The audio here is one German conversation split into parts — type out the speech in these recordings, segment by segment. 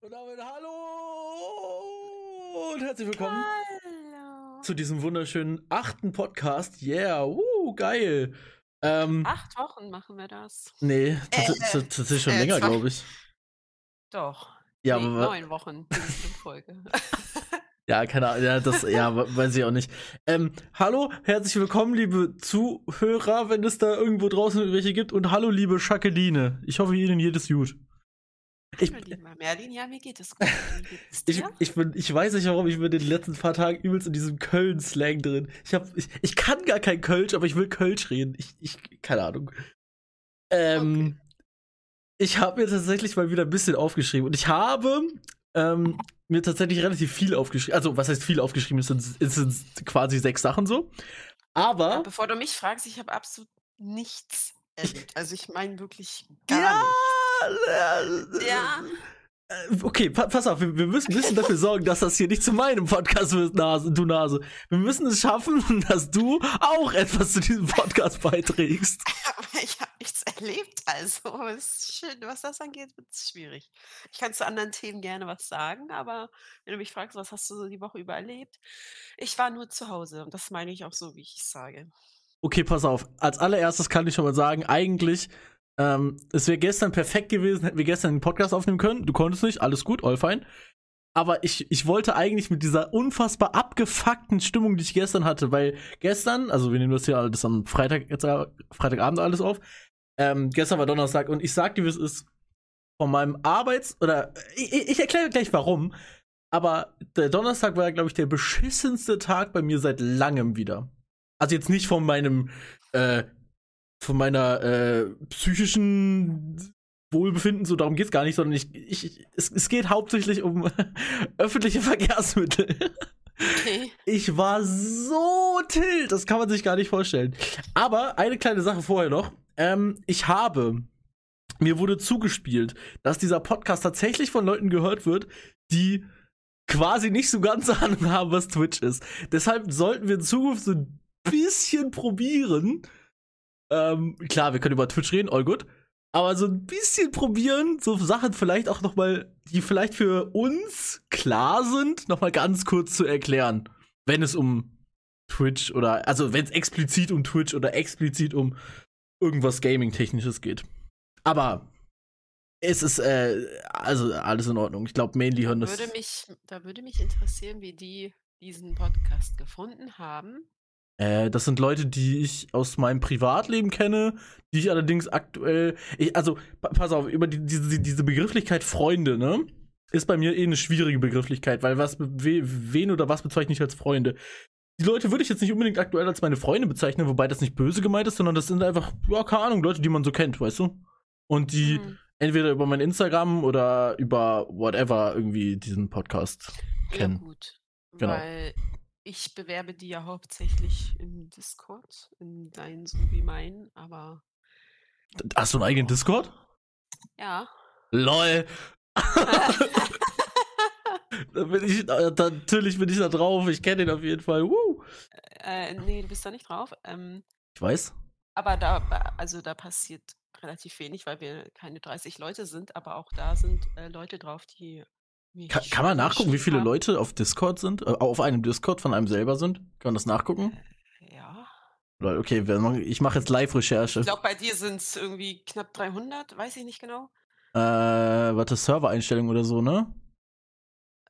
Und damit hallo und herzlich willkommen Hallo. zu diesem wunderschönen achten Podcast. Yeah, uh, geil. Ähm, Acht Wochen machen wir das. nee, Äh, tats- tatsächlich schon äh, länger, glaube ich. Doch. Ja, nee, aber, neun Wochen Folge. ja, keine Ahnung, ja, das, ja, we- weiß ich auch nicht. Ähm, hallo, herzlich willkommen, liebe Zuhörer, wenn es da irgendwo draußen welche gibt. Und hallo, liebe Jacqueline. Ich hoffe, Ihnen geht es gut. Ich, lieber Merlin, ja, mir geht es gut. Wie geht es Ich, ich, bin, ich weiß nicht warum, ich bin in den letzten paar Tagen übelst in diesem Köln-Slang drin. Ich, hab, ich, ich kann gar kein Kölsch, aber ich will Kölsch reden. Ich, ich keine Ahnung. Ähm, Ich habe mir tatsächlich mal wieder ein bisschen aufgeschrieben. Und ich habe ähm, mir tatsächlich relativ viel aufgeschrieben. Also, was heißt viel aufgeschrieben? Es sind, es sind quasi sechs Sachen so. Aber. Bevor du mich fragst, ich habe absolut nichts erlebt. Also ich meine wirklich gar Ja, nicht. Ja. Äh, Okay, pa pass auf, wir, wir müssen, müssen dafür sorgen, dass das hier nicht zu meinem Podcast wird, Nase, du Nase. Wir müssen es schaffen, dass du auch etwas zu diesem Podcast beiträgst. Aber ich habe nichts erlebt. Also es ist schön, was das angeht, wird es schwierig. Ich kann zu anderen Themen gerne was sagen, aber wenn du mich fragst, was hast du so die Woche über erlebt? Ich war nur zu Hause und das meine ich auch so, wie ich es sage. Okay, pass auf. Als allererstes kann ich schon mal sagen, eigentlich, ähm, es wäre gestern perfekt gewesen, hätten wir gestern den Podcast aufnehmen können. Du konntest nicht, alles gut, all fein. Aber ich, ich wollte eigentlich mit dieser unfassbar abgefuckten Stimmung, die ich gestern hatte, weil gestern, also wir nehmen das hier alles am Freitag, jetzt, äh, Freitagabend alles auf, ähm, gestern war Donnerstag und ich sag dir, wie es ist, von meinem Arbeits- oder ich, ich ich erkläre gleich warum, aber der Donnerstag war, glaube ich, der beschissenste Tag bei mir seit langem wieder. Also jetzt nicht von meinem, äh, von meiner äh, psychischen Wohlbefinden, so darum geht's gar nicht, sondern ich, ich es, es geht hauptsächlich um öffentliche Verkehrsmittel. Okay. Ich war so tilt, das kann man sich gar nicht vorstellen. Aber eine kleine Sache vorher noch. Ähm, ich habe, mir wurde zugespielt, dass dieser Podcast tatsächlich von Leuten gehört wird, die quasi nicht so ganz Ahnung haben, was Twitch ist. Deshalb sollten wir in Zukunft so ein bisschen probieren. Ähm, klar, wir können über Twitch reden, all good. Aber so ein bisschen probieren, so Sachen vielleicht auch noch mal, die vielleicht für uns klar sind, noch mal ganz kurz zu erklären, wenn es um Twitch oder also wenn es explizit um Twitch oder explizit um irgendwas Gaming-technisches geht. Aber es ist äh, also alles in Ordnung. Ich glaube, mainly hören das. Würde mich, da würde mich interessieren, wie die diesen Podcast gefunden haben. Äh, das sind Leute, die ich aus meinem Privatleben kenne, die ich allerdings aktuell. Ich, also, pa pass auf, über die, diese, diese Begrifflichkeit Freunde, ne? Ist bei mir eh eine schwierige Begrifflichkeit, weil was we, wen oder was bezeichne ich als Freunde? Die Leute würde ich jetzt nicht unbedingt aktuell als meine Freunde bezeichnen, wobei das nicht böse gemeint ist, sondern das sind einfach, ja, keine Ahnung, Leute, die man so kennt, weißt du? Und die Hm. entweder über mein Instagram oder über whatever irgendwie diesen Podcast kennen. Ja, gut. Genau. Weil ich bewerbe die ja hauptsächlich im Discord, in deinen so wie meinen, aber Hast du einen eigenen Discord? ja. LOL. da bin ich, da, natürlich bin ich da drauf. Ich kenne den auf jeden Fall. Woo. äh, nee, du bist da nicht drauf. Ähm, Ich weiß. aber da, also da passiert relativ wenig, weil wir keine 30 Leute sind, aber auch da sind äh, Leute drauf, die Kann, kann man nachgucken, wie viele. Leute auf Discord sind? Äh, auf einem Discord von einem selber sind? Kann man das nachgucken? Ja. Lol, okay, ich mache jetzt Live-Recherche. Ich glaube, bei dir sind es irgendwie knapp 300, weiß ich nicht genau. Äh, warte, Server-Einstellung oder so, ne?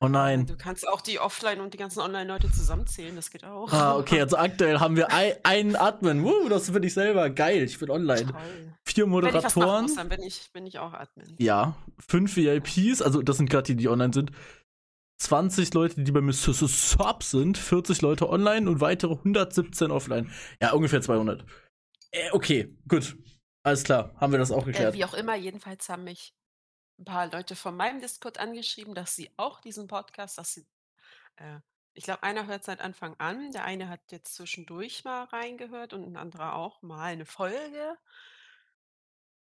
Oh nein. Du kannst auch die Offline- und die ganzen Online-Leute zusammenzählen, das geht auch. Ah, okay, also aktuell haben wir ein, einen Admin. Woo, das bin ich selber. Geil, ich bin online. Toll. Vier Moderatoren. muss, dann bin ich, bin ich auch Admin. Ja, fünf VIPs, also das sind gerade die, die online sind. 20 Leute, die bei mir Sub Sub sind, 40 Leute online und weitere 117 offline. Ja, ungefähr 200. Äh, okay, gut. Alles klar, haben wir das auch Äh, geklärt. wie auch immer, jedenfalls haben mich ein paar Leute von meinem Discord angeschrieben, dass sie auch diesen Podcast, dass sie, äh, ich glaube, einer hört seit Anfang an, der eine hat jetzt zwischendurch mal reingehört und ein anderer auch mal eine Folge.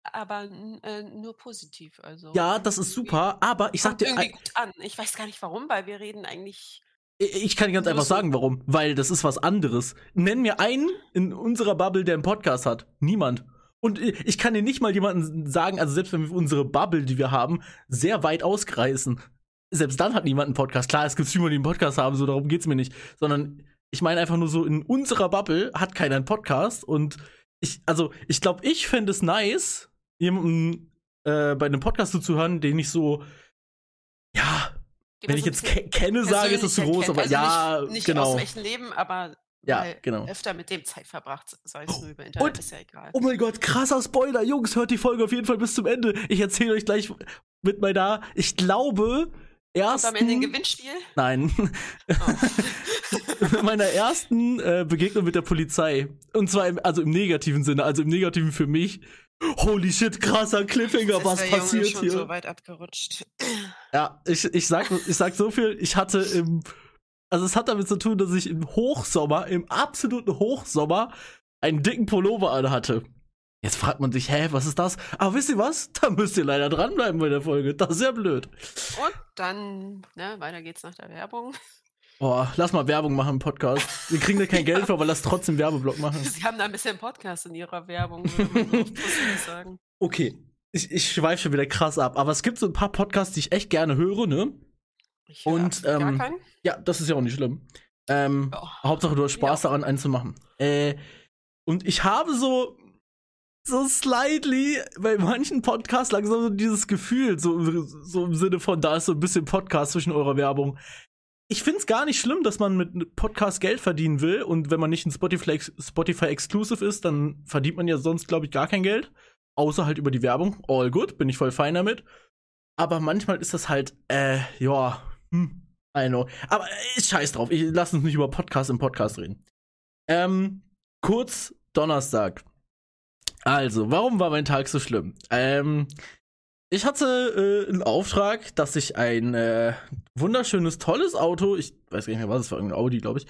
Aber äh, nur positiv, also. ja, das ist super, aber ich sag dir, irgendwie gut an. Ich weiß gar nicht warum, weil wir reden eigentlich. ich kann ganz einfach sagen, warum. Weil das ist was anderes. Nenn mir einen in unserer Bubble, der einen Podcast hat. Niemand. Und ich kann dir nicht mal jemanden sagen, also selbst wenn wir unsere Bubble, die wir haben, sehr weit ausreißen, selbst dann hat niemand einen Podcast. Klar, es gibt Streamer, die einen Podcast haben, so darum geht's mir nicht. Sondern ich meine einfach nur so, in unserer Bubble hat keiner einen Podcast. Und ich, also, ich glaube, ich fände es nice, jemanden äh, bei einem Podcast zuzuhören, den ich so, ja, wenn ich so jetzt ke kenne, sage, ist es groß, aber also ja, nicht, nicht genau. aus dem echten Leben, aber Ja, mal genau. öfter mit dem Zeit verbracht, sei es nur über Internet, Und- ist ja egal. Oh mein Gott, krasser Spoiler, Jungs, hört die Folge auf jeden Fall bis zum Ende. Ich erzähle euch gleich mit meiner, ich glaube, Und am Ende ein ersten. Gewinnspiel? Nein, Oh. meiner ersten äh, Begegnung mit der Polizei. Und zwar im, also im negativen Sinne, also im negativen für mich. Holy shit, krasser Cliffhanger, was der Junge passiert schon hier? so weit abgerutscht. Ja, ich, ich, sag, ich sag so viel, ich hatte im. Also es hat damit zu tun, dass ich im Hochsommer, im absoluten Hochsommer, einen dicken Pullover anhatte. Jetzt fragt man sich, hä, was ist das? Aber wisst ihr was? Da müsst ihr leider dranbleiben bei der Folge. Das ist ja blöd. Und dann, ne, weiter geht's nach der Werbung. Boah, lass mal Werbung machen im Podcast. Wir kriegen da kein Geld für, aber lass trotzdem Werbeblock machen. Sie haben da ein bisschen Podcast in ihrer Werbung, würde man sagen. Okay. Ich, ich schweife schon wieder krass ab, aber es gibt so ein paar Podcasts, die ich echt gerne höre, ne? Ich höre Und, ähm. Ja, das ist ja auch nicht schlimm. Ähm, Oh. Hauptsache, du hast Spaß daran, einen zu machen. Äh, und ich habe so, so slightly bei manchen Podcasts langsam so dieses Gefühl, so, so im Sinne von, da ist so ein bisschen Podcast zwischen eurer Werbung. Ich finde es gar nicht schlimm, dass man mit Podcast Geld verdienen will und wenn man nicht ein Spotify, Spotify Exclusive ist, dann verdient man ja sonst, glaube ich, gar kein Geld. Außer halt über die Werbung. All good, bin ich voll fein damit. Aber manchmal ist das halt, äh, ja, hm, I know. Aber äh, scheiß drauf, ich lass uns nicht über Podcast im Podcast reden. Ähm, kurz Donnerstag. Also, warum war mein Tag so schlimm? Ähm, ich hatte äh, einen Auftrag, dass ich ein äh, wunderschönes, tolles Auto, ich weiß gar nicht mehr, was es war, irgendein Audi, glaube ich,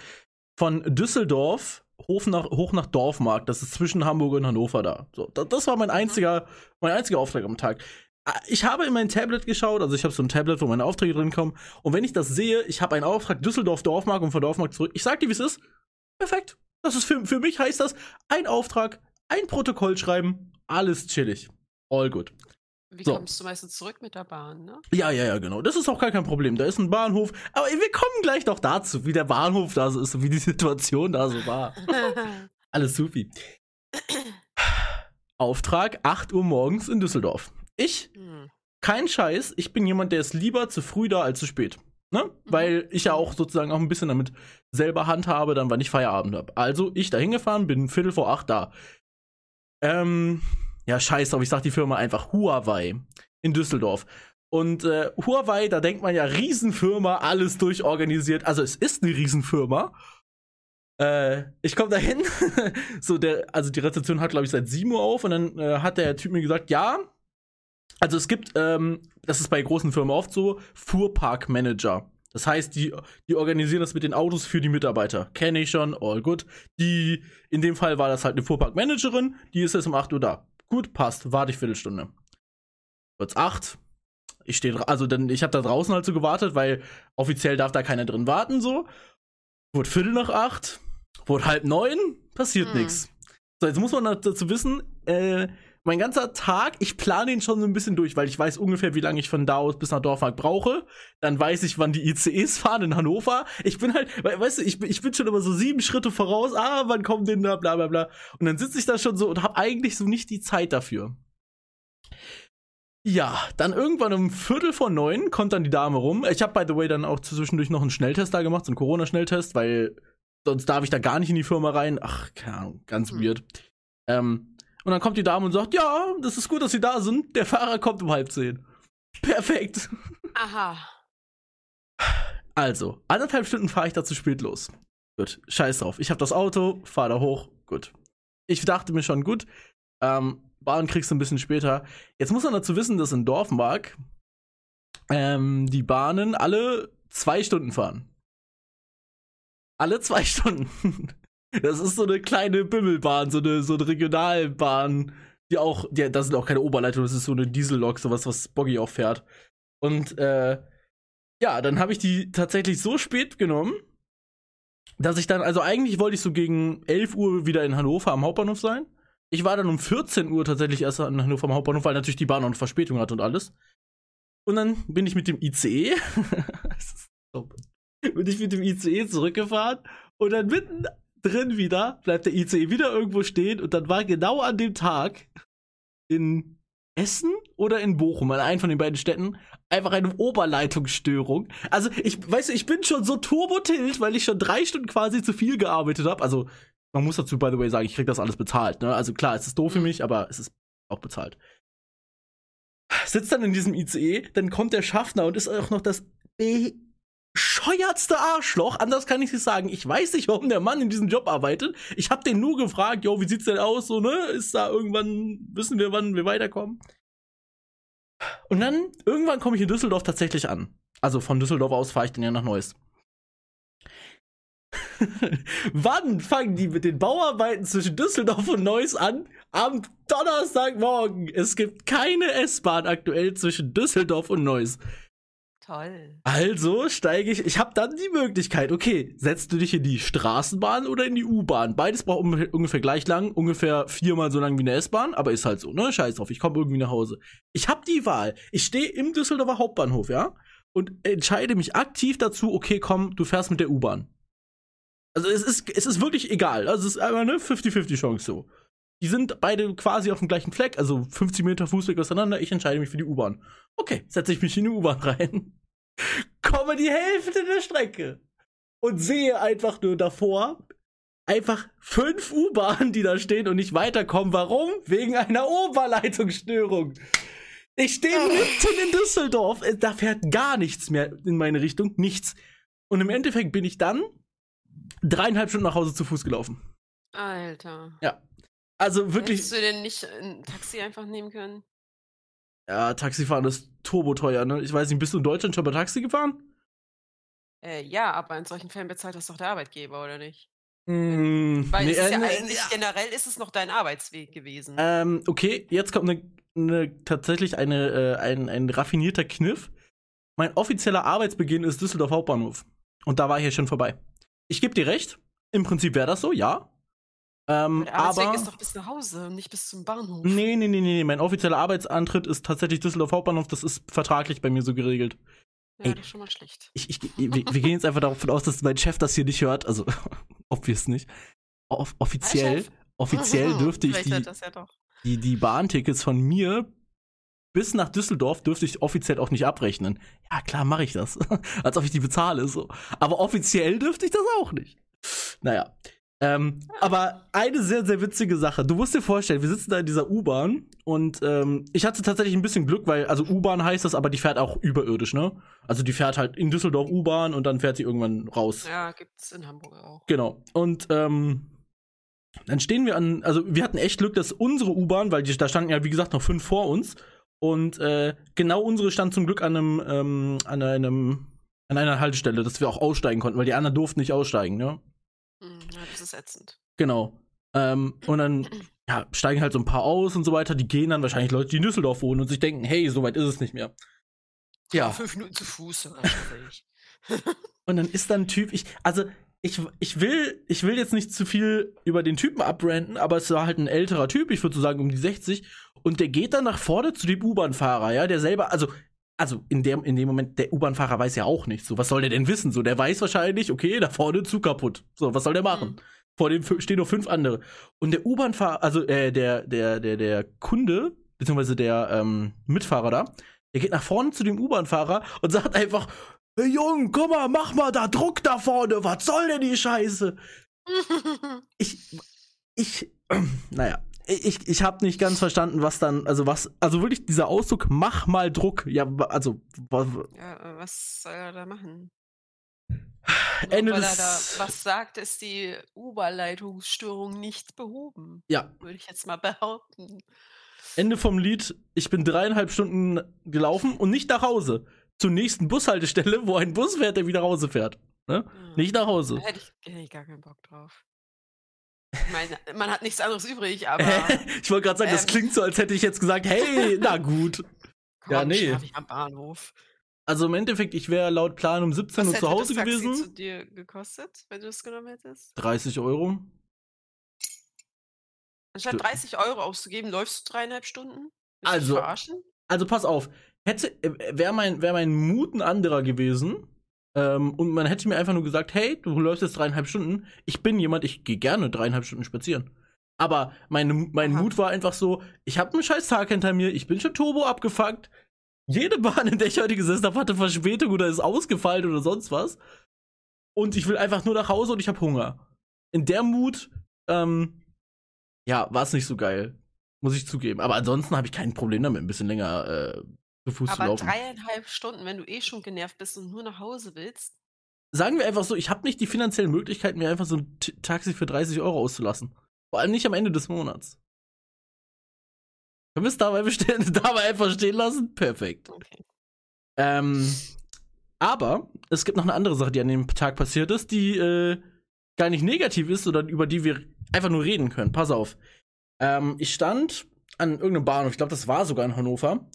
von Düsseldorf hoch nach, hoch nach Dorfmarkt, das ist zwischen Hamburg und Hannover da. So, das, das war mein einziger, mein einziger Auftrag am Tag. Ich habe in mein Tablet geschaut, also ich habe so ein Tablet, wo meine Aufträge drin kommen. Und wenn ich das sehe, ich habe einen Auftrag Düsseldorf Dorfmark und von Dorfmark zurück. Ich sag dir, wie es ist. Perfekt. Das ist für, für mich heißt das ein Auftrag, ein Protokoll schreiben, alles chillig. All good. Wie so. kommst du meistens zurück mit der Bahn, ne? Ja, ja, ja, genau. Das ist auch gar kein Problem. Da ist ein Bahnhof. Aber wir kommen gleich noch dazu, wie der Bahnhof da so ist und wie die Situation da so war. Alles supi. Auftrag 8 Uhr morgens in Düsseldorf. Ich Hm. kein Scheiß, ich bin jemand, der ist lieber zu früh da als zu spät. Ne? Weil ich ja auch sozusagen auch ein bisschen damit selber handhabe, dann wann ich Feierabend habe. Also ich da hingefahren, bin Viertel vor acht da. Ähm, ja, scheiß drauf, ich sag die Firma einfach Huawei in Düsseldorf. Und äh, Huawei, da denkt man ja, Riesenfirma, alles durchorganisiert. Also es ist eine Riesenfirma. Äh, ich komme dahin, so der, also die Rezeption hat, glaube ich, seit 7 Uhr auf und dann äh, hat der Typ mir gesagt, ja, also es gibt, ähm, das ist bei großen Firmen oft so, Fuhrparkmanager. Das heißt, die, die organisieren das mit den Autos für die Mitarbeiter. Kenne ich schon, all good. Die, in dem Fall war das halt eine Fuhrparkmanagerin, die ist jetzt um 8 Uhr da. Gut, passt, warte ich Viertelstunde. Wird's 8. Ich stehe, also dann, ich habe da draußen halt so gewartet, weil offiziell darf da keiner drin warten, so. Wurde Viertel nach 8, wurde halb neun, passiert Hm. nichts. So, jetzt muss man dazu wissen, äh, mein ganzer Tag, ich plane ihn schon so ein bisschen durch, weil ich weiß ungefähr, wie lange ich von da aus bis nach Dorfmark brauche. Dann weiß ich, wann die ICEs fahren in Hannover. Ich bin halt, we- weißt du, ich, bin- ich bin schon immer so sieben Schritte voraus. Ah, wann kommen denn da, bla bla bla. Und dann sitze ich da schon so und habe eigentlich so nicht die Zeit dafür. Ja, dann irgendwann um Viertel vor neun kommt dann die Dame rum. Ich habe, by the way, dann auch zwischendurch noch einen Schnelltest da gemacht, so einen Corona-Schnelltest, weil sonst darf ich da gar nicht in die Firma rein. Ach, keine Ahnung, ganz Hm. weird. Ähm, und dann kommt die Dame und sagt, ja, das ist gut, dass Sie da sind. Der Fahrer kommt um halb zehn. Perfekt. Aha. Also, anderthalb Stunden fahre ich da zu spät los. Gut, scheiß drauf. Ich habe das Auto, fahre da hoch, gut. Ich dachte mir schon, gut, ähm, Bahn kriegst du ein bisschen später. Jetzt muss man dazu wissen, dass in Dorfmark ähm, die Bahnen alle zwei Stunden fahren. Alle zwei Stunden. Das ist so eine kleine Bimmelbahn, so eine, so eine Regionalbahn, die auch, die, das sind auch keine Oberleitungen, das ist so eine Diesellok, sowas, was Boggy auch fährt. Und äh, ja, dann habe ich die tatsächlich so spät genommen, dass ich dann, also eigentlich wollte ich so gegen 11 Uhr wieder in Hannover am Hauptbahnhof sein. Ich war dann um 14 Uhr tatsächlich erst in Hannover am Hauptbahnhof, weil natürlich die Bahn noch eine Verspätung hat und alles. Und dann bin ich mit dem ICE, bin ich mit dem ICE zurückgefahren und dann mitten drin wieder bleibt der ICE wieder irgendwo stehen und dann war genau an dem Tag in Essen oder in Bochum, an einem von den beiden Städten, einfach eine Oberleitungsstörung. Also ich, weißt du, ich bin schon so turbotilt, weil ich schon drei Stunden quasi zu viel gearbeitet habe. Also man muss dazu, by the way, sagen, ich krieg das alles bezahlt. Ne? Also klar, es ist doof für mich, aber es ist auch bezahlt. Sitzt dann in diesem ICE, dann kommt der Schaffner und ist auch noch das bescheuertste Arschloch. Anders kann ich es sagen. Ich weiß nicht, warum der Mann in diesem Job arbeitet. Ich habe den nur gefragt, jo, wie sieht's denn aus? So, ne? Ist da irgendwann, wissen wir, wann wir weiterkommen? Und dann, irgendwann komme ich in Düsseldorf tatsächlich an. Also von Düsseldorf aus fahre ich dann ja nach Neuss. Wann fangen die mit den Bauarbeiten zwischen Düsseldorf und Neuss an? Am Donnerstagmorgen. Es gibt keine S-Bahn aktuell zwischen Düsseldorf und Neuss. Toll. Also steige ich. Ich habe dann die Möglichkeit, okay, setzt du dich in die Straßenbahn oder in die U-Bahn? Beides braucht ungefähr gleich lang, ungefähr viermal so lang wie eine S-Bahn, aber ist halt so, ne? Scheiß drauf, ich komme irgendwie nach Hause. Ich habe die Wahl. Ich stehe im Düsseldorfer Hauptbahnhof, ja? Und entscheide mich aktiv dazu, okay, komm, du fährst mit der U-Bahn. Also es ist, es ist wirklich egal. Also es ist einfach eine 50-50 Chance so. Die sind beide quasi auf dem gleichen Fleck, also 50 Meter Fußweg auseinander. Ich entscheide mich für die U-Bahn. Okay, setze ich mich in die U-Bahn rein komme die Hälfte der Strecke und sehe einfach nur davor einfach fünf U-Bahnen, die da stehen und nicht weiterkommen. Warum? Wegen einer Oberleitungsstörung. Ich stehe mitten in Düsseldorf, äh, da fährt gar nichts mehr in meine Richtung, nichts. Und im Endeffekt bin ich dann dreieinhalb Stunden nach Hause zu Fuß gelaufen. Alter. Ja. Also wirklich. Hättest du denn nicht ein Taxi einfach nehmen können? Ja, Taxifahren ist turbo teuer, ne? Ich weiß nicht, bist du in Deutschland schon mal Taxi gefahren? Äh, ja, aber in solchen Fällen bezahlt das doch der Arbeitgeber, oder nicht? Mm, Weil nee, es ist ja äh, eigentlich, ja. generell ist es noch dein Arbeitsweg gewesen. Ähm, okay, jetzt kommt ne, ne, tatsächlich eine, äh, ein, ein raffinierter Kniff. Mein offizieller Arbeitsbeginn ist Düsseldorf Hauptbahnhof. Und da war ich ja schon vorbei. Ich gebe dir recht. Im Prinzip wäre das so, ja. Ähm, der Arbeitsweg aber ist doch bis nach Hause und nicht bis zum Bahnhof. nee, nee, nee, nee. Mein offizieller Arbeitsantritt ist tatsächlich Düsseldorf Hauptbahnhof. Das ist vertraglich bei mir so geregelt. Ja, Ey. das ist schon mal schlecht. Ich, ich, wir, wir gehen jetzt einfach davon aus, dass mein Chef das hier nicht hört. Also, obvious nicht. Off offiziell, offiziell dürfte ich die, ja doch. die, die Bahntickets von mir bis nach Düsseldorf dürfte ich offiziell auch nicht abrechnen. Ja, klar mache ich das. Als ob ich die bezahle. So. Aber offiziell dürfte ich das auch nicht. Naja. Ähm, aber eine sehr, sehr witzige Sache. Du musst dir vorstellen, wir sitzen da in dieser U-Bahn und ähm, ich hatte tatsächlich ein bisschen Glück, weil, also U-Bahn heißt das, aber die fährt auch überirdisch, ne? Also die fährt halt in Düsseldorf U-Bahn und dann fährt sie irgendwann raus. Ja, gibt's in Hamburg auch. Genau. Und ähm, dann stehen wir an, also wir hatten echt Glück, dass unsere U-Bahn, weil die, da standen ja wie gesagt noch fünf vor uns und äh, genau unsere stand zum Glück an einem, ähm, an einem, an einer Haltestelle, dass wir auch aussteigen konnten, weil die anderen durften nicht aussteigen, ne? Das ist ätzend. Genau. Ähm, und dann ja, steigen halt so ein paar aus und so weiter. Die gehen dann wahrscheinlich Leute, die in Düsseldorf wohnen und sich denken, hey, so weit ist es nicht mehr. Ja. Fünf Minuten zu Fuß. Und dann ist dann ein Typ, ich, also ich, ich will, ich will jetzt nicht zu viel über den Typen abbranden, aber es war halt ein älterer Typ, ich würde so sagen um die 60, und der geht dann nach vorne zu dem U-Bahn-Fahrer, ja, der selber, also, also in dem, in dem Moment, der U-Bahn-Fahrer weiß ja auch nichts, so, was soll der denn wissen, so, der weiß wahrscheinlich, okay, da vorne Zug kaputt, so, was soll der machen? Mhm. Vor dem stehen noch fünf andere. Und der U-Bahn-Fahrer, also, äh, der, der, der, der Kunde, beziehungsweise der, ähm, Mitfahrer da, der geht nach vorne zu dem U-Bahn-Fahrer und sagt einfach, hey Jung, guck mal, mach mal da Druck da vorne, was soll denn die Scheiße? Ich, ich, naja, ich, ich habe nicht ganz verstanden, was dann, also was, also wirklich dieser Ausdruck, mach mal Druck, ja, also, ja, äh, was soll er da machen? Ende Nur weil er da des, was sagt, ist die Oberleitungsstörung nicht behoben. ja, Würde ich jetzt mal behaupten. Ende vom Lied, ich bin dreieinhalb Stunden gelaufen und nicht nach Hause, zur nächsten Bushaltestelle, wo ein Bus fährt, der wieder nach Hause fährt, ne? Ja. Nicht nach Da Hause. hätte ich, hätte ich gar keinen Bock drauf. Ich meine, man hat nichts anderes übrig, aber ich wollte gerade sagen, das ähm, klingt so, als hätte ich jetzt gesagt, hey, na gut. komm, Ja, nee. ich am Bahnhof. Also im Endeffekt, ich wäre laut Plan um 17 Was Uhr hätte zu Hause das Taxi gewesen. zu dir gekostet, wenn du es genommen hättest? 30 Euro. Anstatt Du- 30 Euro auszugeben, läufst du dreieinhalb Stunden? Willst Also- verarschen? Also pass auf, hätte, wäre mein, wär mein Mut ein anderer gewesen, ähm, und man hätte mir einfach nur gesagt, hey, du läufst jetzt dreieinhalb Stunden. Ich bin jemand, ich gehe gerne dreieinhalb Stunden spazieren. Aber meine, mein Aha. Mut war einfach so, ich habe einen scheiß Tag hinter mir, ich bin schon turbo abgefuckt. Jede Bahn, in der ich heute gesessen habe, hatte Verspätung oder ist ausgefallen oder sonst was. Und ich will einfach nur nach Hause und ich habe Hunger. In der Mut, ähm, ja, war es nicht so geil. Muss ich zugeben. Aber ansonsten habe ich kein Problem damit, ein bisschen länger äh, zu Fuß Aber zu laufen. dreieinhalb Stunden, wenn du eh schon genervt bist und nur nach Hause willst. Sagen wir einfach so, ich habe nicht die finanziellen Möglichkeiten, mir einfach so ein T Taxi für 30 Euro auszulassen. Vor allem nicht am Ende des Monats. Können wir es dabei, bestellen, dabei einfach stehen lassen? Perfekt. Okay. Ähm, aber es gibt noch eine andere Sache, die an dem Tag passiert ist, die äh, gar nicht negativ ist oder über die wir einfach nur reden können. Pass auf. Ähm, ich stand an irgendeinem Bahnhof, ich glaube, das war sogar in Hannover,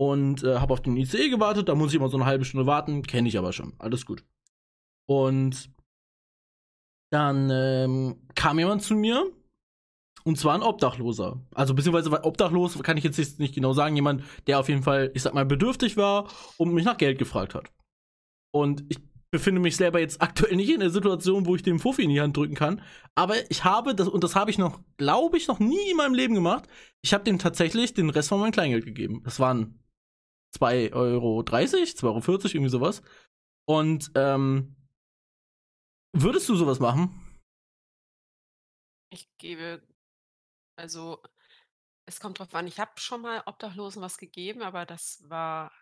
und äh, habe auf den ICE gewartet. Da muss ich immer so eine halbe Stunde warten, kenne ich aber schon. Alles gut. Und dann ähm, kam jemand zu mir und zwar ein Obdachloser. Also beziehungsweise obdachlos kann ich jetzt nicht genau sagen. Jemand, der auf jeden Fall, ich sag mal, bedürftig war und mich nach Geld gefragt hat. Und ich befinde mich selber jetzt aktuell nicht in der Situation, wo ich dem Fuffi in die Hand drücken kann. Aber ich habe, das, und das habe ich noch, glaube ich, noch nie in meinem Leben gemacht. Ich habe dem tatsächlich den Rest von meinem Kleingeld gegeben. Das waren 2,30 Euro, 2,40 Euro, irgendwie sowas. Und ähm, würdest du sowas machen? Ich gebe, also es kommt drauf an, ich habe schon mal Obdachlosen was gegeben, aber das war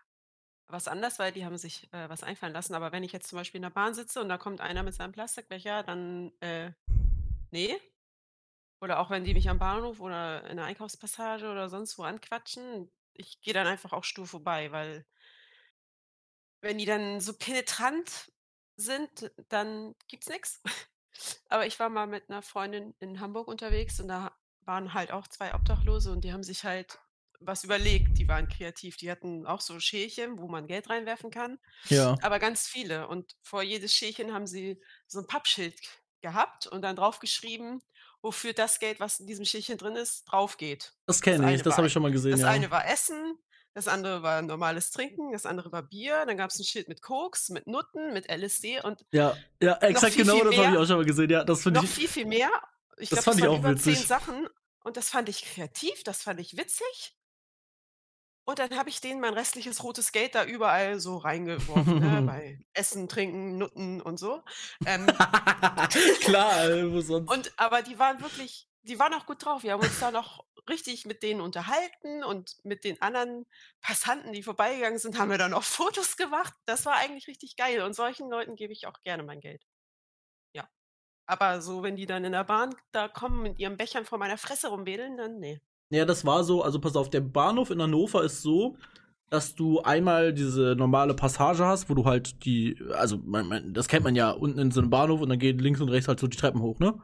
was anders, weil die haben sich äh, was einfallen lassen. Aber wenn ich jetzt zum Beispiel in der Bahn sitze und da kommt einer mit seinem Plastikbecher, dann äh, nee. Oder auch wenn die mich am Bahnhof oder in der Einkaufspassage oder sonst wo anquatschen, ich gehe dann einfach auch stur vorbei, weil wenn die dann so penetrant sind, dann gibt's nichts. Aber ich war mal mit einer Freundin in Hamburg unterwegs und da waren halt auch zwei Obdachlose und die haben sich halt was überlegt. Die waren kreativ. Die hatten auch so Schälchen, wo man Geld reinwerfen kann. Ja. Aber ganz viele. Und vor jedes Schälchen haben sie so ein Pappschild gehabt und dann draufgeschrieben, wofür das Geld, was in diesem Schälchen drin ist, drauf geht. Das kenne ich, das habe ich schon mal gesehen. Das ja. eine war Essen, das andere war normales Trinken, das andere war Bier, dann gab es ein Schild mit Koks, mit Nutten, mit LSD und. Ja, ja, exakt viel, genau viel das habe ich auch schon mal gesehen. Ja, das finde ich. Noch viel, viel mehr. Ich das glaub, fand das ich auch über witzig. zehn Sachen und das fand ich kreativ, das fand ich witzig. Und dann habe ich denen mein restliches rotes Geld da überall so reingeworfen, ne, bei Essen, Trinken, Nutten und so. Ähm, Klar, wo sonst? Und aber die waren wirklich, die waren auch gut drauf. Wir haben uns da noch richtig mit denen unterhalten und mit den anderen Passanten, die vorbeigegangen sind, haben wir dann auch Fotos gemacht. Das war eigentlich richtig geil. Und solchen Leuten gebe ich auch gerne mein Geld. Ja. Aber so, wenn die dann in der Bahn da kommen mit ihren Bechern vor meiner Fresse rumwedeln, dann nee. Ja, das war so, also pass auf, der Bahnhof in Hannover ist so, dass du einmal diese normale Passage hast, wo du halt die, also man, man, das kennt man ja, unten in so einem Bahnhof und dann geht links und rechts halt so die Treppen hoch, ne?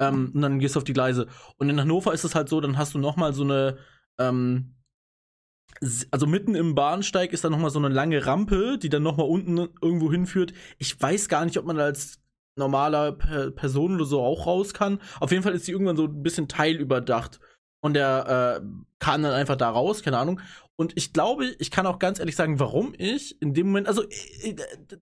Ähm, und dann gehst du auf die Gleise. Und in Hannover ist es halt so, dann hast du noch mal so eine, ähm, also mitten im Bahnsteig ist dann noch mal so eine lange Rampe, die dann noch mal unten irgendwo hinführt. Ich weiß gar nicht, ob man als normaler Person oder so auch raus kann. Auf jeden Fall ist die irgendwann so ein bisschen teilüberdacht. Und der äh, kam dann einfach da raus, keine Ahnung. Und ich glaube, ich kann auch ganz ehrlich sagen, warum ich in dem Moment, also äh,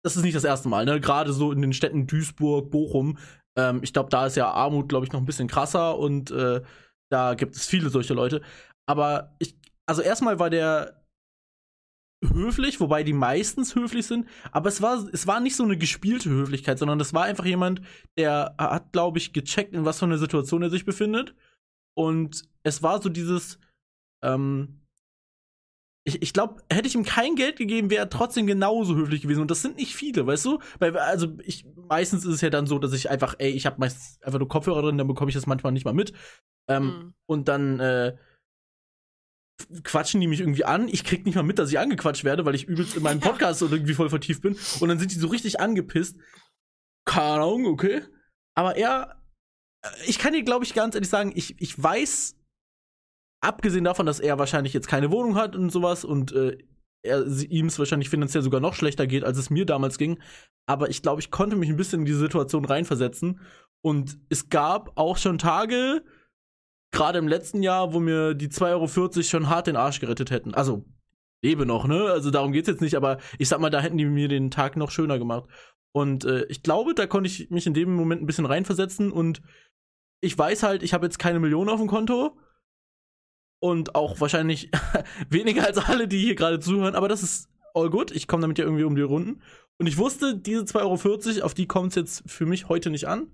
das ist nicht das erste Mal, ne? Gerade so in den Städten Duisburg, Bochum. Ähm, ich glaube, da ist ja Armut, glaube ich, noch ein bisschen krasser und äh, da gibt es viele solche Leute. Aber ich, also erstmal war der höflich, wobei die meistens höflich sind, aber es war, es war nicht so eine gespielte Höflichkeit, sondern das war einfach jemand, der hat, glaube ich, gecheckt, in was für einer Situation er sich befindet und es war so dieses, ähm, ich, ich glaube, hätte ich ihm kein Geld gegeben, wäre er trotzdem genauso höflich gewesen. Und das sind nicht viele, weißt du? Weil, also, ich, meistens ist es ja dann so, dass ich einfach, ey, ich habe meist einfach nur Kopfhörer drin, dann bekomme ich das manchmal nicht mal mit. Ähm, mhm. Und dann, äh, quatschen die mich irgendwie an. Ich krieg nicht mal mit, dass ich angequatscht werde, weil ich übelst in meinem Podcast ja. irgendwie voll vertieft bin. Und dann sind die so richtig angepisst. Keine Ahnung, okay. Aber er ich kann dir, glaube ich, ganz ehrlich sagen, ich, ich weiß, abgesehen davon, dass er wahrscheinlich jetzt keine Wohnung hat und sowas und äh, ihm es wahrscheinlich finanziell sogar noch schlechter geht, als es mir damals ging. Aber ich glaube, ich konnte mich ein bisschen in diese Situation reinversetzen. Und es gab auch schon Tage, gerade im letzten Jahr, wo mir die 2,40 Euro schon hart den Arsch gerettet hätten. Also lebe noch, ne? Also darum geht's jetzt nicht, aber ich sag mal, da hätten die mir den Tag noch schöner gemacht. Und äh, ich glaube, da konnte ich mich in dem Moment ein bisschen reinversetzen und ich weiß halt, ich habe jetzt keine Millionen auf dem Konto und auch wahrscheinlich weniger als alle, die hier gerade zuhören, aber das ist all good. Ich komme damit ja irgendwie um die Runden. Und ich wusste, diese 2,40 Euro, auf die kommt es jetzt für mich heute nicht an.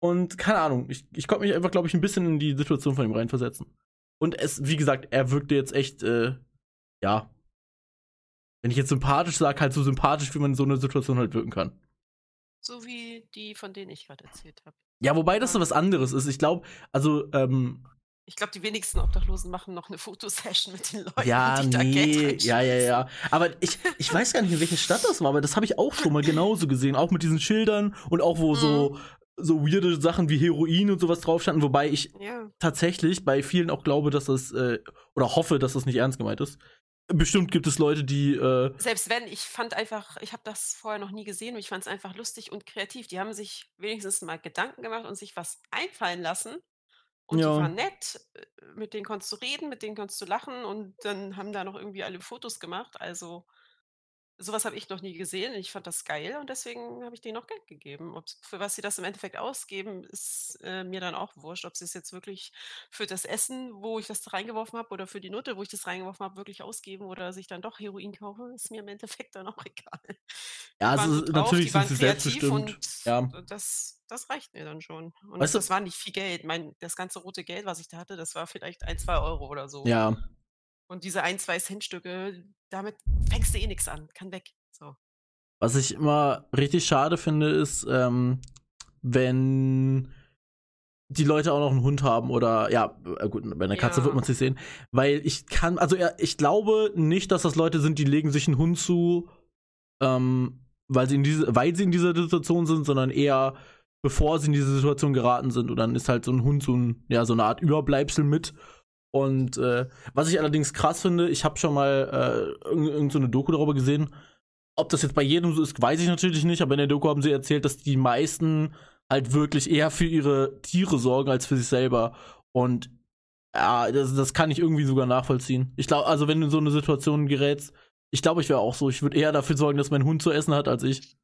Und keine Ahnung, ich, ich konnte mich einfach, glaube ich, ein bisschen in die Situation von ihm reinversetzen. Und es, wie gesagt, er wirkte jetzt echt, äh, ja. Wenn ich jetzt sympathisch sage, halt so sympathisch, wie man in so einer Situation halt wirken kann. So wie die, von denen ich gerade erzählt habe. Ja, wobei das so was anderes ist. Ich glaube, also, ähm, ich glaube, die wenigsten Obdachlosen machen noch eine Fotosession mit den Leuten. Ja, die da nee, Geld ja, ja, ja. Aber ich, ich weiß gar nicht, in welcher Stadt das war, aber das habe ich auch schon mal genauso gesehen. Auch mit diesen Schildern und auch wo so, Mhm. so weirde Sachen wie Heroin und sowas drauf standen. Wobei ich Ja. tatsächlich bei vielen auch glaube, dass das, äh, oder hoffe, dass das nicht ernst gemeint ist. Bestimmt gibt es Leute, die, äh, Selbst wenn, ich fand einfach, ich habe das vorher noch nie gesehen und ich fand es einfach lustig und kreativ. Die haben sich wenigstens mal Gedanken gemacht und sich was einfallen lassen. Und Ja. die waren nett, äh, mit denen konntest du reden, mit denen konntest du lachen und dann haben da noch irgendwie alle Fotos gemacht. Also sowas habe ich noch nie gesehen. Ich fand das geil und deswegen habe ich denen auch Geld gegeben. Ob's, für was sie das im Endeffekt ausgeben, ist äh, mir dann auch wurscht. Ob sie es jetzt wirklich für das Essen, wo ich das da reingeworfen habe, oder für die Nutte, wo ich das reingeworfen habe, wirklich ausgeben oder sich dann doch Heroin kaufen, ist mir im Endeffekt dann auch egal. ja, Die waren also drauf, natürlich die sind waren sie kreativ selbstbestimmt. und Ja. das, das reicht mir dann schon. Und Weißt du- das war nicht viel Geld. Mein, das ganze rote Geld, was ich da hatte, das war vielleicht ein, zwei Euro oder so. Ja. Und diese ein, zwei Centstücke, damit fängst du eh nichts an. Kann weg. So. Was ich immer richtig schade finde, ist, ähm, wenn die Leute auch noch einen Hund haben oder ja, äh, gut, bei einer Katze Ja. wird man es nicht sehen, weil ich kann, also ja, ich glaube nicht, dass das Leute sind, die legen sich einen Hund zu, ähm, weil sie in diese, weil sie in dieser Situation sind, sondern eher bevor sie in diese Situation geraten sind und dann ist halt so ein Hund so ein, ja, so eine Art Überbleibsel mit. Und äh, was ich allerdings krass finde, ich habe schon mal äh, irgendeine irgend so Doku darüber gesehen, ob das jetzt bei jedem so ist, weiß ich natürlich nicht, aber in der Doku haben sie erzählt, dass die meisten halt wirklich eher für ihre Tiere sorgen als für sich selber. Und ja, das, das kann ich irgendwie sogar nachvollziehen. Ich glaube, also wenn du in so eine Situation gerätst, ich glaube, ich wäre auch so. Ich würde eher dafür sorgen, dass mein Hund zu essen hat, als ich.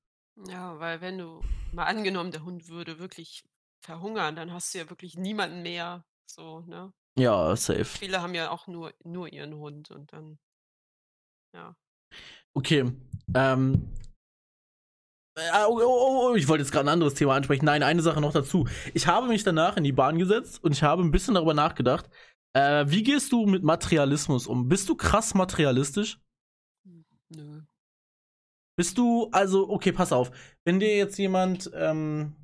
Ja, weil wenn du mal angenommen, der Hund würde wirklich verhungern, dann hast du ja wirklich niemanden mehr. So, ne? Ja, safe. Viele haben ja auch nur, nur ihren Hund und dann, ja. Okay. Ähm. äh, Oh, oh, oh, ich wollte jetzt gerade ein anderes Thema ansprechen. Nein, eine Sache noch dazu. Ich habe mich danach in die Bahn gesetzt und ich habe ein bisschen darüber nachgedacht. Äh, wie gehst du mit Materialismus um? Bist du krass materialistisch? Nö. Bist du, also, okay, pass auf. Wenn dir jetzt jemand, ähm.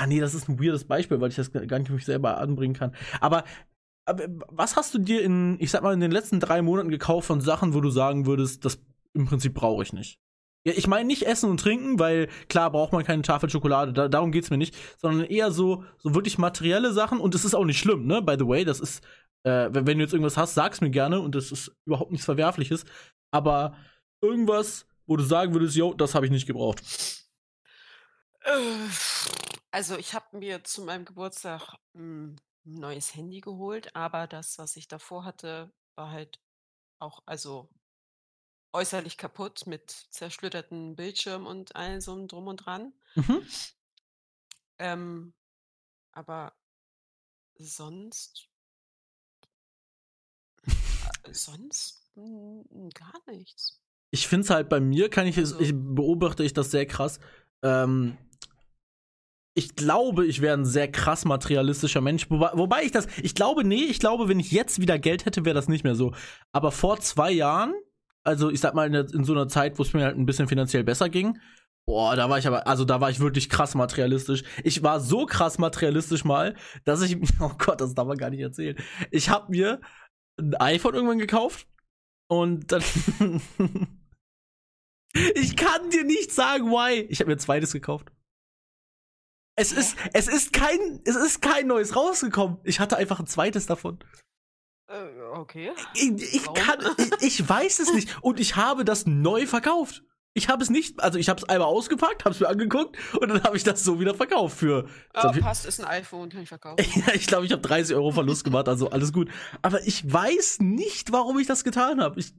Ah, nee, das ist ein weirdes Beispiel, weil ich das gar nicht für mich selber anbringen kann. Aber, aber was hast du dir in, ich sag mal, in den letzten drei Monaten gekauft von Sachen, wo du sagen würdest, das im Prinzip brauche ich nicht? Ja, ich meine nicht Essen und Trinken, weil klar braucht man keine Tafel Schokolade, da, darum geht's mir nicht, sondern eher so, so wirklich materielle Sachen und es ist auch nicht schlimm, ne? By the way, das ist, äh, wenn, wenn du jetzt irgendwas hast, sag's mir gerne und das ist überhaupt nichts Verwerfliches. Aber irgendwas, wo du sagen würdest, yo, das habe ich nicht gebraucht. Äh, Also ich habe mir zu meinem Geburtstag hm, ein neues Handy geholt, aber das, was ich davor hatte, war halt auch, also äußerlich kaputt mit zersplitterten Bildschirm und all so drum und dran. Mhm. Ähm, aber sonst, äh, sonst mm, gar nichts. Ich finde es halt bei mir, kann ich es, Also- ich beobachte ich das sehr krass. Ähm, ich glaube, ich wäre ein sehr krass materialistischer Mensch. Wobei, wobei ich das, ich glaube, nee, ich glaube, wenn ich jetzt wieder Geld hätte, wäre das nicht mehr so. Aber vor zwei Jahren, also ich sag mal in, der, in so einer Zeit, wo es mir halt ein bisschen finanziell besser ging, boah, da war ich aber, also da war ich wirklich krass materialistisch. Ich war so krass materialistisch mal, dass ich, oh Gott, das darf man gar nicht erzählen. Ich habe mir ein iPhone irgendwann gekauft und dann Ich kann dir nicht sagen, why. Ich habe mir ein zweites gekauft. Es ist, es ist kein, es ist kein neues rausgekommen. Ich hatte einfach ein zweites davon. Äh, okay. Ich, ich kann, ich, ich weiß es nicht. Und ich habe das neu verkauft. Ich habe es nicht, also ich habe es einmal ausgepackt, habe es mir angeguckt und dann habe ich das so wieder verkauft für. Oh, passt, ist ein iPhone, kann ich verkaufen. ja, ich glaube, ich habe 30 Euro Verlust gemacht, also alles gut. Aber ich weiß nicht, warum ich das getan habe. Ich,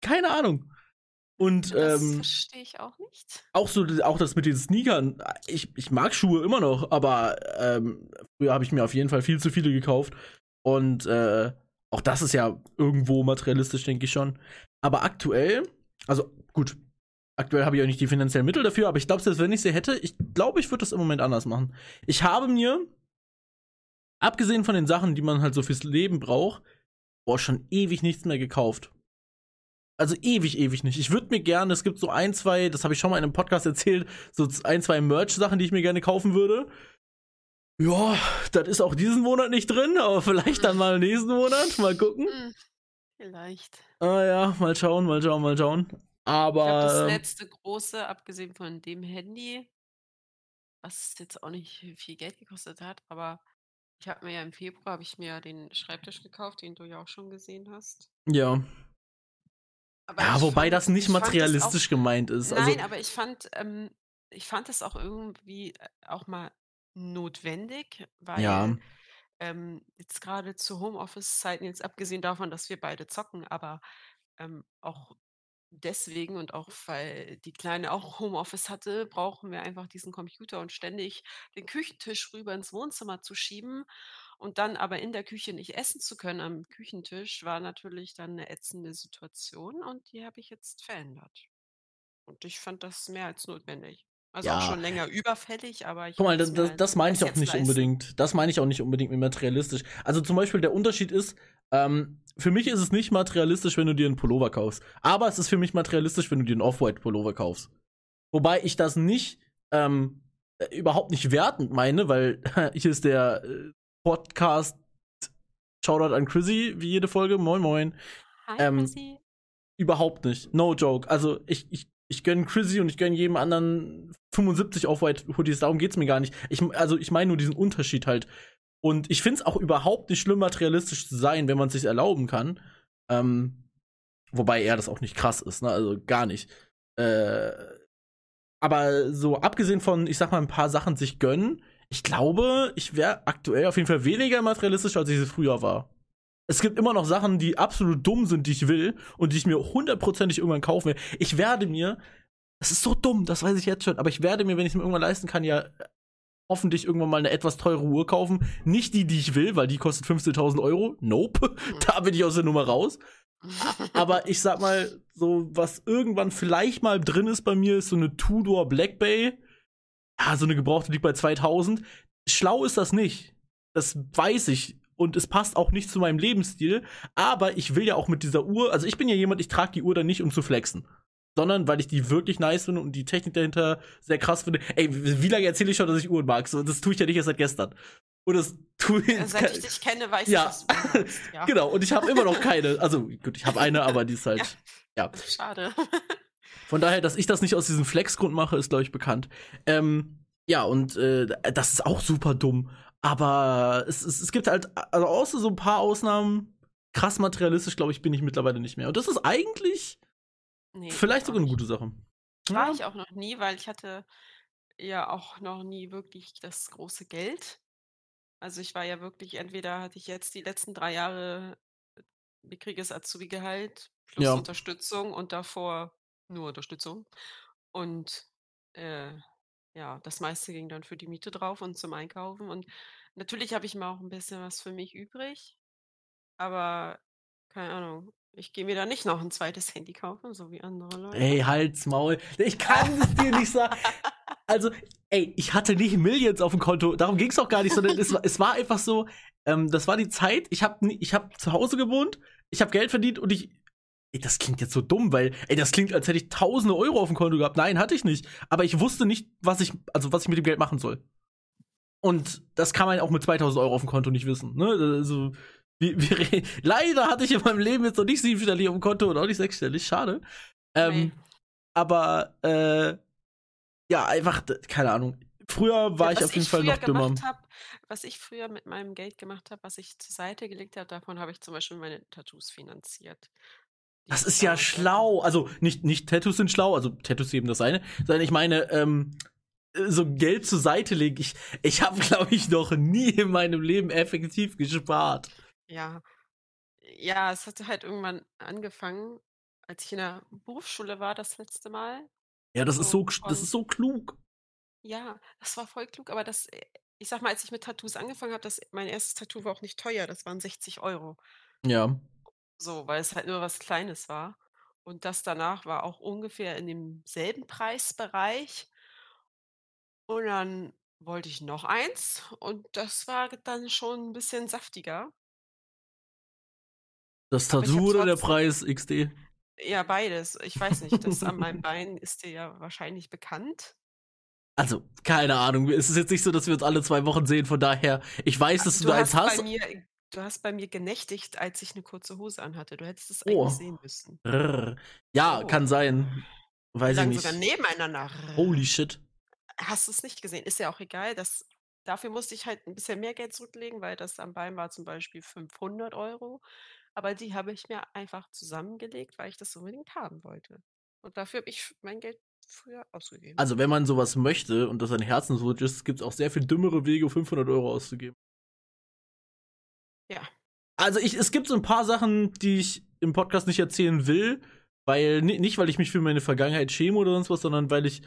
keine Ahnung. Und das ähm, verstehe ich auch nicht. Auch so, auch das mit den Sneakern. Ich, ich mag Schuhe immer noch, aber ähm, früher habe ich mir auf jeden Fall viel zu viele gekauft. Und äh, auch das ist ja irgendwo materialistisch, denke ich schon. Aber aktuell, also gut, aktuell habe ich auch nicht die finanziellen Mittel dafür, aber ich glaube, selbst wenn ich sie hätte, ich glaube, ich würde das im Moment anders machen. Ich habe mir, abgesehen von den Sachen, die man halt so fürs Leben braucht, boah, schon ewig nichts mehr gekauft. Also ewig, ewig nicht. Ich würde mir gerne, es gibt so ein, zwei, das habe ich schon mal in einem Podcast erzählt, so ein, zwei Merch-Sachen, die ich mir gerne kaufen würde. Ja, das ist auch diesen Monat nicht drin, aber vielleicht dann mal nächsten Monat. Mal gucken. Hm, vielleicht. Ah ja, mal schauen, mal schauen, mal schauen. Aber. Ich glaub, das letzte große, abgesehen von dem Handy, was jetzt auch nicht viel Geld gekostet hat, aber ich habe mir ja im Februar ich mir den Schreibtisch gekauft, den du ja auch schon gesehen hast. Ja. Aber ja, wobei fand, das nicht materialistisch auch, gemeint ist. Also nein, also, aber ich fand, ähm, ich fand es auch irgendwie äh, auch mal notwendig, weil ja. ähm, jetzt gerade zu Homeoffice-Zeiten, jetzt abgesehen davon, dass wir beide zocken, aber ähm, auch deswegen und auch weil die Kleine auch Homeoffice hatte, brauchen wir einfach diesen Computer und ständig den Küchentisch rüber ins Wohnzimmer zu schieben und dann aber in der Küche nicht essen zu können am Küchentisch, war natürlich dann eine ätzende Situation und die habe ich jetzt verändert. Und ich fand das mehr als notwendig. Also auch schon länger überfällig, aber ich Guck mal, das, das, das meine ich auch nicht leisten. unbedingt. Das meine ich auch nicht unbedingt mit materialistisch. Also zum Beispiel der Unterschied ist, ähm, für mich ist es nicht materialistisch, wenn du dir einen Pullover kaufst. Aber es ist für mich materialistisch, wenn du dir einen Off-White-Pullover kaufst. Wobei ich das nicht ähm, äh, überhaupt nicht wertend meine, weil hier ist der äh, Podcast Shoutout an Chrissy, wie jede Folge. Moin, moin. Hi, ähm, Chrissy. Überhaupt nicht. No joke. Also ich, ich, ich gönne Chrissy und ich gönne jedem anderen 75 Off-White-Hoodies. Darum geht's mir gar nicht. Ich, also ich meine nur diesen Unterschied halt. Und ich finde es auch überhaupt nicht schlimm, materialistisch zu sein, wenn man es sich erlauben kann. Ähm, wobei er das auch nicht krass ist, ne? Also gar nicht. Äh, aber so abgesehen von, ich sag mal, ein paar Sachen sich gönnen, ich glaube, ich wäre aktuell auf jeden Fall weniger materialistisch, als ich es früher war. Es gibt immer noch Sachen, die absolut dumm sind, die ich will und die ich mir hundertprozentig irgendwann kaufen will. Ich werde mir, das ist so dumm, das weiß ich jetzt schon, aber ich werde mir, wenn ich es mir irgendwann leisten kann, ja hoffentlich irgendwann mal eine etwas teure Uhr kaufen. Nicht die, die ich will, weil die kostet 15.000 Euro. Nope, da bin ich aus der Nummer raus. Aber ich sag mal, so was irgendwann vielleicht mal drin ist bei mir, ist so eine Tudor Black Bay ja, so eine gebrauchte liegt bei 2000. Schlau ist das nicht. Das weiß ich. Und es passt auch nicht zu meinem Lebensstil. Aber ich will ja auch mit dieser Uhr, also ich bin ja jemand, ich trage die Uhr dann nicht, um zu flexen. Sondern weil ich die wirklich nice finde und die Technik dahinter sehr krass finde. Ey, wie lange erzähle ich schon, dass ich Uhren mag? So, das tue ich ja nicht erst seit gestern. Und das tue ich. Ja, seit ich dich kenne, weiß ja. ich, dass du ja. genau, und ich habe immer noch keine. Also gut, ich habe eine, aber die ist halt. ja. ja. Schade. Von daher, dass ich das nicht aus diesem Flexgrund mache, ist, glaube ich, bekannt. Ähm, ja, und äh, das ist auch super dumm. Aber es, es, es gibt halt, also außer so ein paar Ausnahmen, krass materialistisch, glaube ich, bin ich mittlerweile nicht mehr. Und das ist eigentlich nee, vielleicht sogar eine gute Sache. War ja. ich auch noch nie, weil ich hatte ja auch noch nie wirklich das große Geld. Also ich war ja wirklich, entweder hatte ich jetzt die letzten drei Jahre mickriges Azubi-Gehalt plus ja. Unterstützung und davor nur Unterstützung. Und äh, ja, das meiste ging dann für die Miete drauf und zum Einkaufen. Und natürlich habe ich mal auch ein bisschen was für mich übrig. Aber keine Ahnung, ich gehe mir da nicht noch ein zweites Handy kaufen, so wie andere Leute. Ey, halt's Maul. Ich kann es dir nicht sagen. Also, ey, ich hatte nicht Millions auf dem Konto. Darum ging es auch gar nicht, sondern es, war, es war einfach so, ähm, das war die Zeit, ich habe ich hab zu Hause gewohnt, ich habe Geld verdient und ich Ey, das klingt jetzt so dumm, weil, ey, das klingt, als hätte ich tausende Euro auf dem Konto gehabt. Nein, hatte ich nicht. Aber ich wusste nicht, was ich, also was ich mit dem Geld machen soll. Und das kann man auch mit 2000 Euro auf dem Konto nicht wissen. Ne? Also, wie, wie, leider hatte ich in meinem Leben jetzt noch nicht siebenstellig auf dem Konto und auch nicht sechsstellig. Schade. Ähm. Aber, äh, ja, einfach, keine Ahnung. Früher war ja, ich auf jeden ich Fall noch dümmer. Hab, was ich früher mit meinem Geld gemacht habe, was ich zur Seite gelegt habe, davon habe ich zum Beispiel meine Tattoos finanziert. Das ist ja schlau. Also nicht, nicht Tattoos sind schlau, also Tattoos eben das eine, sondern ich meine, ähm, so Geld zur Seite legen. Ich, ich habe, glaube ich, noch nie in meinem Leben effektiv gespart. Ja. Ja, es hatte halt irgendwann angefangen, als ich in der Berufsschule war das letzte Mal. Ja, das ist So so, das ist so klug. Ja, das war voll klug, aber das, äh, ich sag mal, als ich mit Tattoos angefangen habe, das, mein erstes Tattoo war auch nicht teuer, das waren 60 Euro. Ja. So, weil es halt nur was Kleines war. Und das danach war auch ungefähr in demselben Preisbereich. Und dann wollte ich noch eins und das war dann schon ein bisschen saftiger. Das Tattoo oder der Preis XD? Ja, beides. Ich weiß nicht, das an meinem Bein ist dir ja wahrscheinlich bekannt. Also, keine Ahnung. Es ist jetzt nicht so, dass wir uns alle zwei Wochen sehen, von daher, ich weiß, dass du, Du da eins hast bei mir du hast bei mir genächtigt, als ich eine kurze Hose anhatte. Du hättest es Oh. eigentlich sehen müssen. Rrr. Ja, Oh. kann sein. Weiß ich nicht. sogar nebeneinander. Holy shit. Hast du es nicht gesehen? Ist ja auch egal. Das, dafür musste ich halt ein bisschen mehr Geld zurücklegen, weil das am Bein war zum Beispiel 500 Euro. Aber die habe ich mir einfach zusammengelegt, weil ich das unbedingt haben wollte. Und dafür habe ich mein Geld früher ausgegeben. Also, wenn man sowas möchte und das ein Herzenswunsch ist, gibt es auch sehr viel dümmere Wege, 500 Euro auszugeben. Also, ich, es gibt so ein paar Sachen, die ich im Podcast nicht erzählen will, weil, ni- nicht weil ich mich für meine Vergangenheit schäme oder sonst was, sondern weil ich,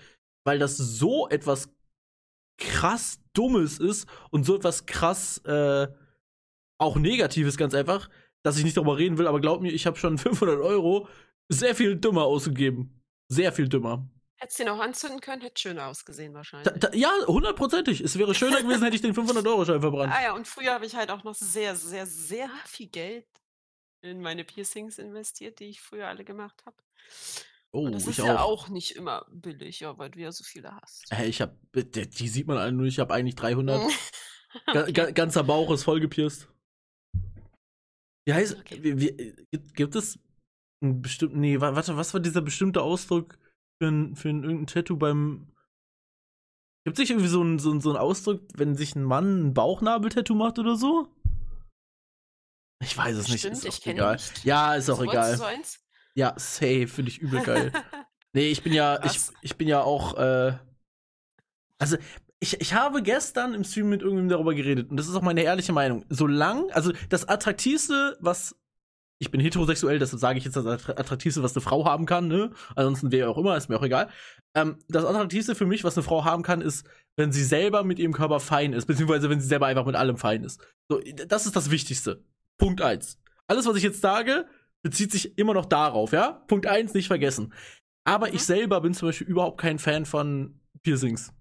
weil das so etwas krass Dummes ist und so etwas krass, äh, auch Negatives ganz einfach, dass ich nicht darüber reden will, aber glaub mir, ich habe schon 500 Euro sehr viel dümmer ausgegeben. Sehr viel dümmer. Hättest du den auch anzünden können, hätte schöner ausgesehen wahrscheinlich. ta ja, hundertprozentig. Es wäre schöner gewesen, hätte ich den 500-Euro-Schein verbrannt. Ah ja, und früher habe ich halt auch noch sehr, sehr, sehr viel Geld in meine Piercings investiert, die ich früher alle gemacht habe. Oh, Und das ist ja auch. auch nicht immer billig, ja, weil du ja so viele hast. Hey, ich hab, die, die sieht man alle nur, ich habe eigentlich 300. Ga, Okay. ga, ganzer Bauch ist voll gepierst. Wie heißt, Okay. wie, wie, gibt, gibt es einen bestimmten, nee, wa- warte, was war dieser bestimmte Ausdruck für ein, für ein irgendein Tattoo beim, gibt es nicht irgendwie so einen so, so einen Ausdruck, wenn sich ein Mann ein Bauchnabel-Tattoo macht oder so? Ich weiß es nicht, Stimmt, ist auch egal. nicht. Ja, ist auch So, egal. so? Ja, safe, finde ich übel geil. Nee, ich bin ja, ich, ich bin ja auch, äh, also ich, ich habe gestern im Stream mit irgendjemandem darüber geredet und das ist auch meine ehrliche Meinung. Solange, also das attraktivste, was ich bin heterosexuell, deshalb sage ich jetzt das Attra- attraktivste, was eine Frau haben kann, ne? Ansonsten wer auch immer, ist mir auch egal. Ähm, das attraktivste für mich, was eine Frau haben kann, ist, wenn sie selber mit ihrem Körper fein ist, beziehungsweise wenn sie selber einfach mit allem fein ist. So, das ist das Wichtigste. Punkt eins. Alles, was ich jetzt sage, bezieht sich immer noch darauf, ja? Punkt eins nicht vergessen. Aber Mhm. ich selber bin zum Beispiel überhaupt kein Fan von Piercings.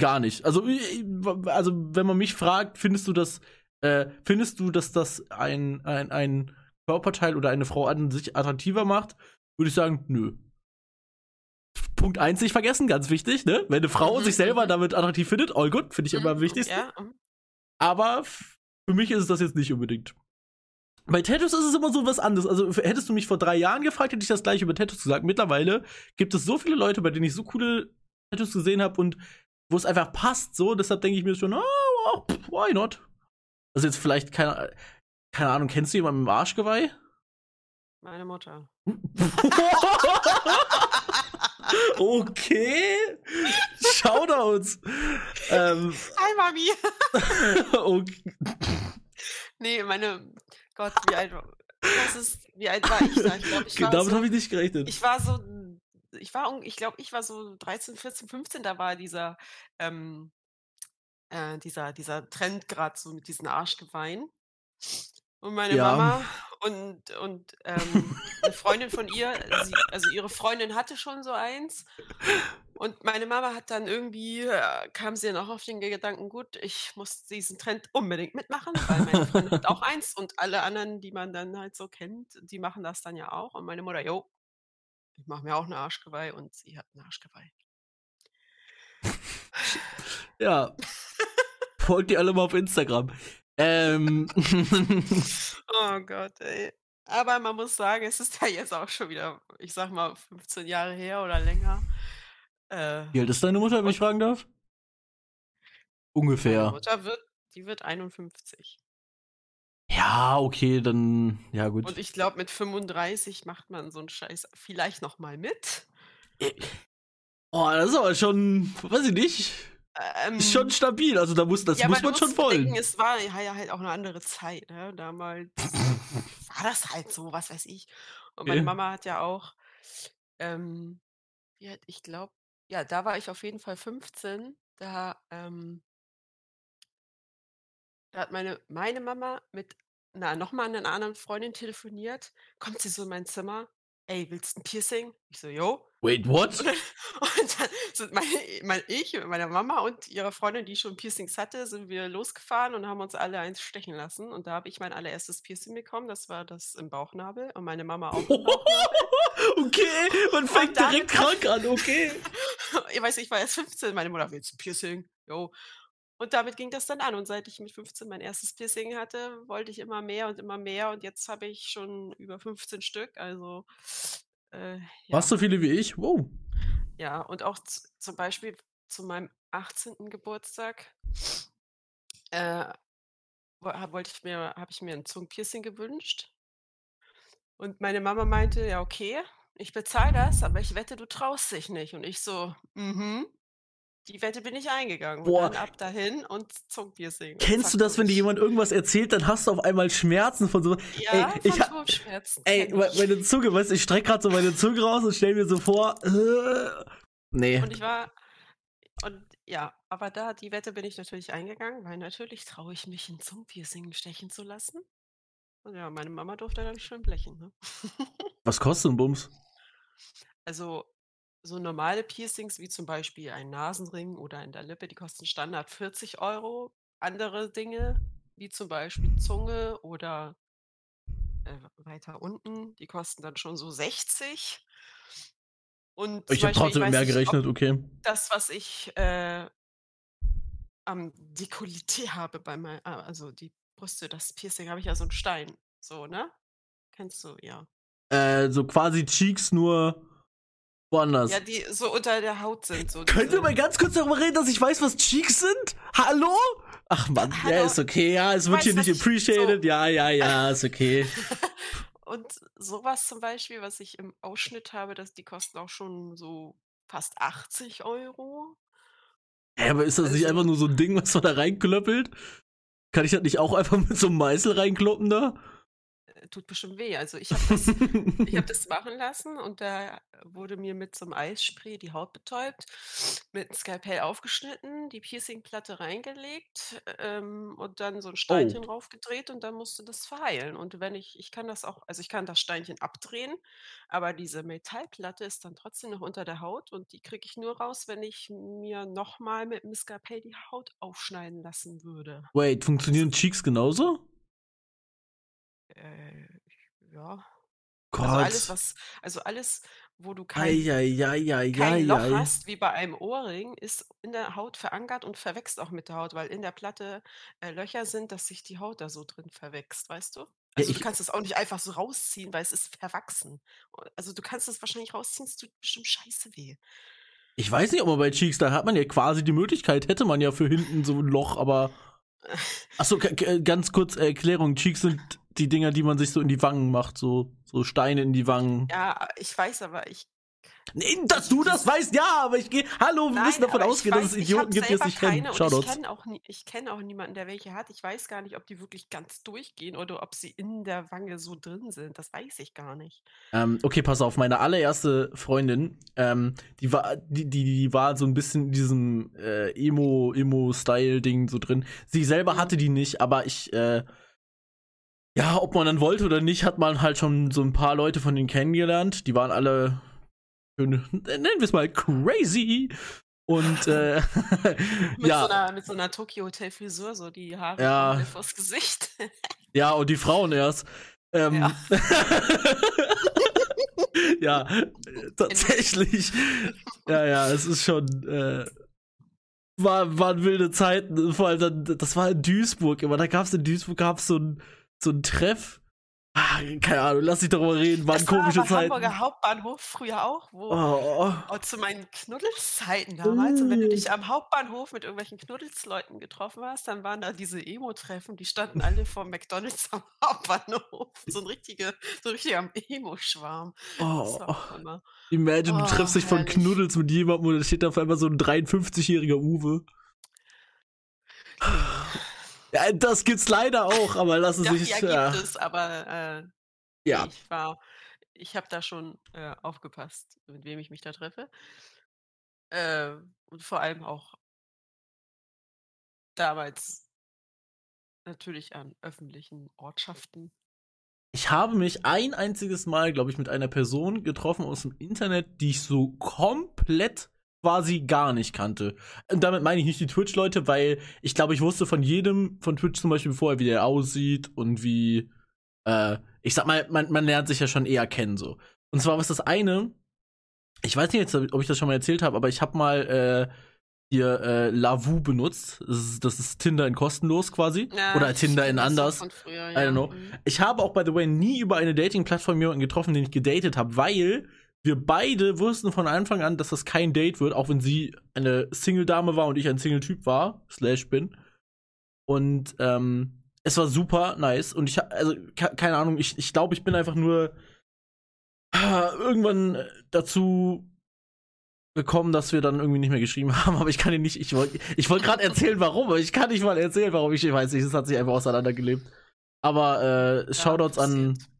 Gar nicht. Also, also wenn man mich fragt, findest du das, äh, findest du, dass das ein, ein, ein Körperteil oder eine Frau an sich attraktiver macht, würde ich sagen, nö. Punkt eins nicht vergessen, ganz wichtig, ne? Wenn eine Frau Mhm, sich selber mhm. damit attraktiv findet, all good, finde ich immer am Mhm, wichtigsten. Ja, mhm. Aber für mich ist es das jetzt nicht unbedingt. Bei Tattoos ist es immer so was anderes. Also hättest du mich vor drei Jahren gefragt, hätte ich das gleich über Tattoos gesagt. Mittlerweile gibt es so viele Leute, bei denen ich so coole Tattoos gesehen habe und wo es einfach passt, so. Deshalb denke ich mir schon, oh, pff, why not? Also jetzt vielleicht, keine, keine Ahnung, kennst du jemanden mit dem Arschgeweih? meine Mutter. okay. Shoutouts. ähm, Hi, Mami. okay. Nee, meine Gott, wie alt war das ist, wie alt war ich da? Ich glaube, ich war Damit so, habe ich nicht gerechnet. ich war so, ich war, ich glaube, ich war so 13, 14, 15, da war dieser, ähm, äh, dieser, dieser Trend gerade so mit diesen Arschgeweihen. Und meine Ja. Mama und, und ähm, eine Freundin von ihr, sie, also ihre Freundin hatte schon so eins. Und meine Mama hat dann irgendwie, äh, kam sie dann auch auf den Gedanken, gut, ich muss diesen Trend unbedingt mitmachen, weil meine Freundin hat auch eins und alle anderen, die man dann halt so kennt, die machen das dann ja auch. Und meine Mutter, jo, ich mache mir auch eine Arschgeweih und sie hat eine Arschgeweih. Ja. Folgt ihr alle mal auf Instagram. Ähm. Oh Gott, ey. Aber man muss sagen, es ist ja jetzt auch schon wieder, ich sag mal, 15 Jahre her oder länger. Äh, Wie alt ist deine Mutter, wenn ich fragen darf? meine Ungefähr. Mutter wird, die wird 51. Ja, Ja, okay, dann, ja gut. Und ich glaube, mit 35 macht man so einen Scheiß vielleicht noch mal mit. Oh, das ist aber schon, weiß ich nicht, Ähm, ist schon stabil. Also da muss, das ja, muss man schon wollen. es war ja halt auch eine andere Zeit. Ne? Damals war das halt so, was weiß ich. Und meine Okay. Mama hat ja auch, ähm, hat, ich glaube, ja, da war ich auf jeden Fall 15. Da, ähm, da hat meine, meine Mama mit na, nochmal einer anderen Freundin telefoniert. Kommt sie so in mein Zimmer. Ey, willst du ein Piercing? Ich so, jo. Wait, what? Und dann, und dann sind meine, mein, ich mit meiner Mama und ihrer Freundin, die schon Piercings hatte, sind wir losgefahren und haben uns alle eins stechen lassen. Und da habe ich mein allererstes Piercing bekommen. Das war das im Bauchnabel und meine Mama auch okay, man fängt direkt krank an, okay. ich weiß, ich war erst 15. Meine Mutter willst du ein Piercing? Jo. Und damit ging das dann an. Und seit ich mit 15 mein erstes Piercing hatte, wollte ich immer mehr und immer mehr. Und jetzt habe ich schon über 15 Stück. Also, äh, ja. Fast so viele wie ich? Wow. Ja, und auch zum Beispiel zu meinem 18. Geburtstag, äh, wollte ich mir habe ich mir 'n Zungenpiercing gewünscht. Und meine Mama meinte: „Ja, okay, ich bezahle das, aber ich wette, du traust dich nicht.“ Und ich so: „Mhm.“ Die Wette bin ich eingegangen. Boah. Und dann ab dahin und Zungenpiercing. Kennst du das, wenn dir jemand irgendwas erzählt, dann hast du auf einmal Schmerzen von so. Ja, ey, ich von ha- Kopfschmerzen Ey, ich. meine Zunge, weißt du, ich strecke gerade so meine Zunge raus und stell mir so vor. Äh, nee. Und ich war und ja, aber da die Wette bin ich natürlich eingegangen, weil natürlich traue ich mich, 'n Zungenpiercing stechen zu lassen. Und ja, meine Mama durfte dann schön blechen, ne? Was kostet ein Bums? Also, so normale Piercings wie zum Beispiel ein Nasenring oder in der Lippe, die kosten Standard 40 €. Andere Dinge, wie zum Beispiel Zunge oder äh, weiter unten, die kosten dann schon so 60. Und Ich habe trotzdem mehr nicht, gerechnet, okay. das, was ich, äh, am Dekolleté habe bei mei a also die Brüste, das Piercing habe ich ja so 'n Stein, so, ne? Kennst du, ja. Äh, so quasi Cheeks nur woanders. Ja, die so unter der Haut sind, so Können wir mal ganz kurz darüber reden, dass ich weiß, was Cheeks sind? Hallo? Ach man, ja, Hallo? ist okay, ja, es wird hier nicht appreciated, ja, ja, ja, ist okay. Und so was zum Beispiel, was ich im Ausschnitt habe, das die kosten auch schon so fast 80 €. Hä, aber ist das nicht Also- einfach nur so ein Ding, was man da reinklöppelt? Kann ich das nicht auch einfach mit so einem Meißel reinkloppen da? Tut bestimmt weh. Also, ich habe das ich habe das machen lassen und da wurde mir mit so 'nem Eisspray die Haut betäubt, mit 'm Skalpell aufgeschnitten, die Piercingplatte reingelegt, ähm, und dann so 'n Steinchen Oh. draufgedreht und dann musste das verheilen. Und wenn ich ich kann das auch also, ich kann das Steinchen abdrehen, aber diese Metallplatte ist dann trotzdem noch unter der Haut und die kriege ich nur raus, wenn ich mir noch mal mit 'm Skalpell die Haut aufschneiden lassen würde. Wait, funktionieren Cheeks genauso? Äh, ja. Gott. Also, alles, was also, alles, wo du kein Eieieiei. kein Loch hast, wie bei einem Ohrring, ist in der Haut verankert und verwächst auch mit der Haut, weil in der Platte, äh, Löcher sind, dass sich die Haut da so drin verwächst, weißt du? Also, ich- du kannst das auch nicht einfach so rausziehen, weil es ist verwachsen. Also, du kannst das wahrscheinlich rausziehen, es tut bestimmt scheiße weh. Ich weiß nicht, ob man bei Cheeks, da hat man ja quasi die Möglichkeit, hätte man ja für hinten so ein Loch, aber. Achso, ganz kurz Erklärung. Cheeks sind die Dinger, die man sich so in die Wangen macht, so, so Steine in die Wangen. Ja, ich weiß, aber ich Nee, dass du das weißt, ja, aber ich gehe. Hallo, wir Nein, müssen davon ausgehen, dass weiß, es ich Idioten gibt, die es nicht kennen. und ich Shoutouts. kenne auch nie ich kenne auch niemanden, der welche hat. Ich weiß gar nicht, ob die wirklich ganz durchgehen oder ob sie in der Wange so drin sind. Das weiß ich gar nicht. Ähm, okay, pass auf, meine allererste Freundin, ähm, die war, die, die, die war so ein bisschen in diesem äh, Emo, Emo-Style-Ding so drin. Sie selber Mhm. hatte die nicht, aber ich, äh, ja, ob man dann wollte oder nicht, hat man halt schon so ein paar Leute von denen kennengelernt. Die waren alle, schön, nennen wir es mal, crazy. Und äh, Mit, ja, so einer, mit so einer Tokyo Hotel Frisur, so die Haare Ja. vors Gesicht. Ja, und die Frauen erst. Ähm, Ja. ja, tatsächlich. Ja, ja, es ist schon. Äh, war, waren wilde Zeiten. Vor allem dann, das war in Duisburg immer. Da gab es in Duisburg gab's so ein so ein Treff. Ah, keine Ahnung, lass dich darüber reden, waren Das war komische aber Zeiten. Hamburger Hauptbahnhof früher auch, wo Oh, oh, zu meinen Knuddelszeiten damals. Und wenn du dich am Hauptbahnhof mit irgendwelchen Knuddelsleuten getroffen hast, dann waren da diese Emo-Treffen, die standen alle vor McDonalds am Hauptbahnhof. So ein richtiger, so ein richtiger Emo-Schwarm. Oh, war. Imagine, du Oh, triffst dich von. Knuddels mit jemandem und da steht da auf einmal so ein 53-jähriger Uwe. Ja, das gibt's leider auch, aber lass es Ja, sich. ja, gibt ja. es, aber äh, ja. ich war, ich habe da schon äh, aufgepasst, mit wem ich mich da treffe. Äh, und vor allem auch damals natürlich an öffentlichen Ortschaften. Ich habe mich ein einziges Mal, glaube ich, mit einer Person getroffen aus dem Internet, die ich so komplett quasi gar nicht kannte. Und damit meine ich nicht die Twitch-Leute, weil ich glaube, ich wusste von jedem von Twitch zum Beispiel vorher, wie der aussieht und wie, äh, ich sag mal, man, man lernt sich ja schon eher kennen so. Und zwar was das eine, ich weiß nicht jetzt, ob ich das schon mal erzählt habe, aber ich habe mal äh, hier äh, Lavu benutzt. Das ist, das ist Tinder in kostenlos quasi. Ja, Oder Tinder in anders. Früher, I don't know. mhm. Ich habe auch, by the way, nie über eine Dating-Plattform jemanden getroffen, den ich gedatet habe, weil wir beide wussten von Anfang an, dass das kein Date wird, auch wenn sie eine Single-Dame war und ich ein Single-Typ war, slash bin. Und ähm, es war super nice. Und ich also, ke- keine Ahnung, ich, ich glaube, ich bin einfach nur ah, irgendwann dazu gekommen, dass wir dann irgendwie nicht mehr geschrieben haben, aber ich kann ihn nicht, ich wollte ich wollte gerade erzählen, warum, aber ich kann nicht mal erzählen, warum ich, ich weiß nicht, es hat sich einfach auseinandergelebt. Aber äh, Ja, Shoutouts an passiert.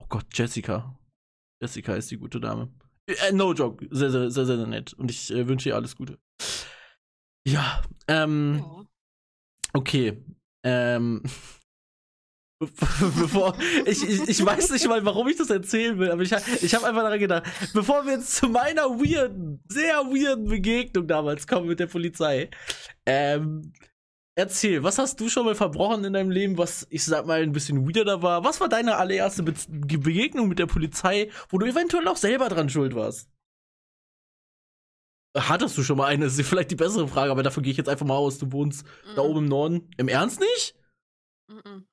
Oh Gott, Jessica. Jessica ist die gute Dame. Äh, no joke, sehr, sehr, sehr, sehr nett. Und ich äh, wünsche ihr alles Gute. Ja, ähm, Ja. okay. Ähm, bevor, ich, ich, ich weiß nicht mal, warum ich das erzählen will, aber ich, ich habe einfach daran gedacht, bevor wir jetzt zu meiner weirden, sehr weirden Begegnung damals kommen mit der Polizei, ähm, erzähl, was hast du schon mal verbrochen in deinem Leben, was, ich sag mal, ein bisschen weirder war? Was war deine allererste Be Begegnung mit der Polizei, wo du eventuell auch selber dran schuld warst? Hattest du schon mal eine? Das ist vielleicht die bessere Frage, aber davon gehe ich jetzt einfach mal aus. Du wohnst da Mhm. oben im Norden. Im Ernst nicht? Mhm.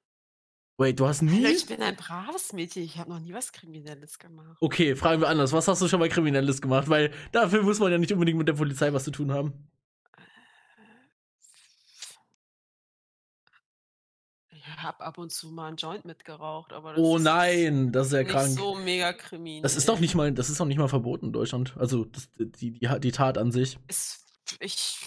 Wait, du hast nie. Ich bin ein braves Mädchen, ich habe noch nie was Kriminelles gemacht. Okay, fragen wir anders. Was hast du schon mal Kriminelles gemacht? Weil dafür muss man ja nicht unbedingt mit der Polizei was zu tun haben. Ich habe ab und zu mal einen Joint mitgeraucht, aber das Oh ist nein, das ist ja nicht krank. so mega kriminell. Das ist doch nicht mal, das ist doch nicht mal verboten in Deutschland. Also das, die, die, die Tat an sich. Ist, ich,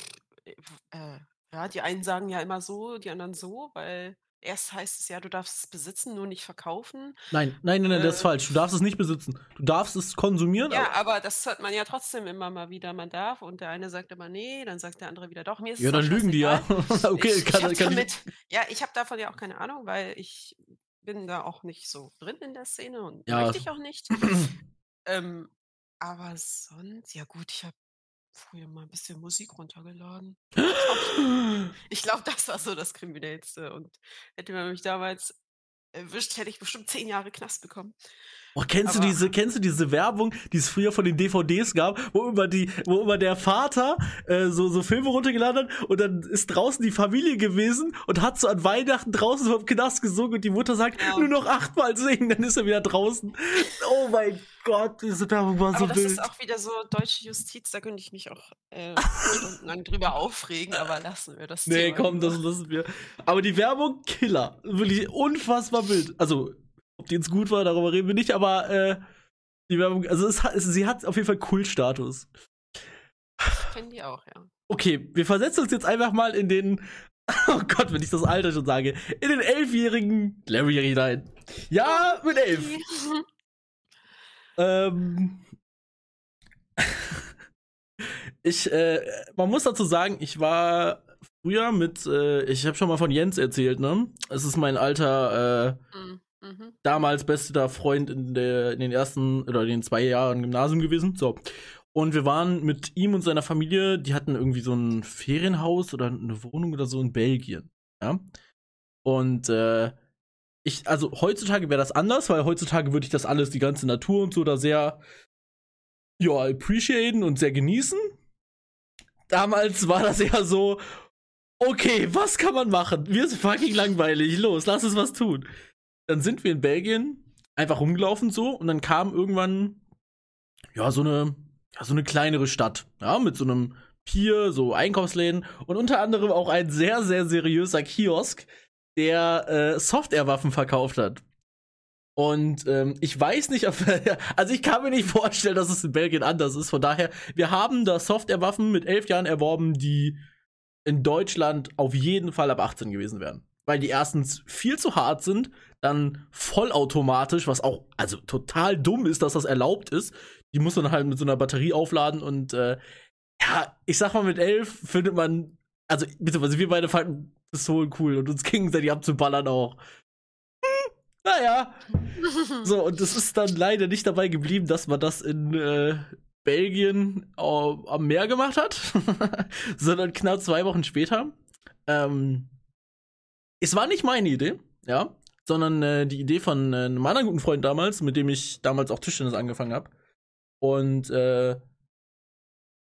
äh, ja, die einen sagen ja immer so, die anderen so, weil erst heißt es ja, du darfst es besitzen, nur nicht verkaufen. Nein, nein, nein, nein, das ist Äh. falsch. Du darfst es nicht besitzen. Du darfst es konsumieren. Ja, aber das hört man ja trotzdem immer mal wieder, man darf. Und der eine sagt immer nee, dann sagt der andere wieder doch. Mir ist ja dann lügen die ja. okay, ich, kann, ich kann damit, ja, ich habe davon ja auch keine Ahnung, weil ich bin da auch nicht so drin in der Szene und Ja. möchte ich auch nicht. ähm, aber sonst, ja gut, ich habe früher mal ein bisschen Musik runtergeladen. Ich glaube, das war so das Kriminellste. Und hätte man mich damals erwischt, hätte ich bestimmt zehn Jahre Knast bekommen. Oh, kennst du Aber- diese, kennst du diese Werbung, die es früher von den DVDs gab, wo immer die, wo immer der Vater äh, so, so Filme runtergeladen hat und dann ist draußen die Familie gewesen und hat so an Weihnachten draußen vom Knast gesungen und die Mutter sagt, Ja. nur noch achtmal singen, dann ist er wieder draußen. Oh mein Gott, diese Werbung war Aber so das wild. ist auch wieder so deutsche Justiz, da könnte ich mich auch äh, stundenlang drüber aufregen, aber lassen wir das Nee, Thema komm, das lassen wir. Aber die Werbung, Killer. Wirklich unfassbar wild. Also, ob die jetzt gut war, darüber reden wir nicht, aber äh, die Werbung, also es es, sie hat auf jeden Fall Kultstatus. Ich kenne die auch, ja. Okay, wir versetzen uns jetzt einfach mal in den, oh Gott, wenn ich das Alter schon sage, in den elfjährigen Larry hinein. Ja, mit elf. Ähm, ich, äh, man muss dazu sagen, ich war früher mit, äh, ich habe schon mal von Jens erzählt, ne? Es ist mein alter, äh, Mhm, mhm. damals bester Freund in, der, in den ersten oder in den zwei Jahren Gymnasium gewesen. So. Und wir waren mit ihm und seiner Familie, die hatten irgendwie so ein Ferienhaus oder eine Wohnung oder so in Belgien. Ja. Und äh, ich, also heutzutage wäre das anders, weil heutzutage würde ich das alles, die ganze Natur und so, da sehr, ja, appreciaten und sehr genießen. Damals war das eher so, okay, was kann man machen? Wir sind fucking langweilig, los, lass uns was tun. Dann sind wir in Belgien einfach rumgelaufen so und dann kam irgendwann ja so eine ja, so eine kleinere Stadt, ja, mit so einem Pier, so Einkaufsläden und unter anderem auch ein sehr sehr seriöser Kiosk, der äh, Softwarewaffen verkauft hat. Und ähm, ich weiß nicht, also ich kann mir nicht vorstellen, dass es in Belgien anders ist. Von daher, wir haben da Softwarewaffen mit elf Jahren erworben, die in Deutschland auf jeden Fall ab 18 gewesen wären. Weil die erstens viel zu hart sind, dann vollautomatisch, was auch also total dumm ist, dass das erlaubt ist. Die muss man halt mit so einer Batterie aufladen und äh, ja, ich sag mal, mit elf findet man, also beziehungsweise wir beide fanden Pistolen cool und uns gegenseitig abzuballern auch naja. So, und es ist dann leider nicht dabei geblieben, dass man das in äh, Belgien äh, am Meer gemacht hat, sondern knapp zwei Wochen später. Ähm, es war nicht meine Idee, ja, sondern äh, die Idee von äh, einem anderen guten Freund damals, mit dem ich damals auch Tischtennis angefangen habe. Und äh,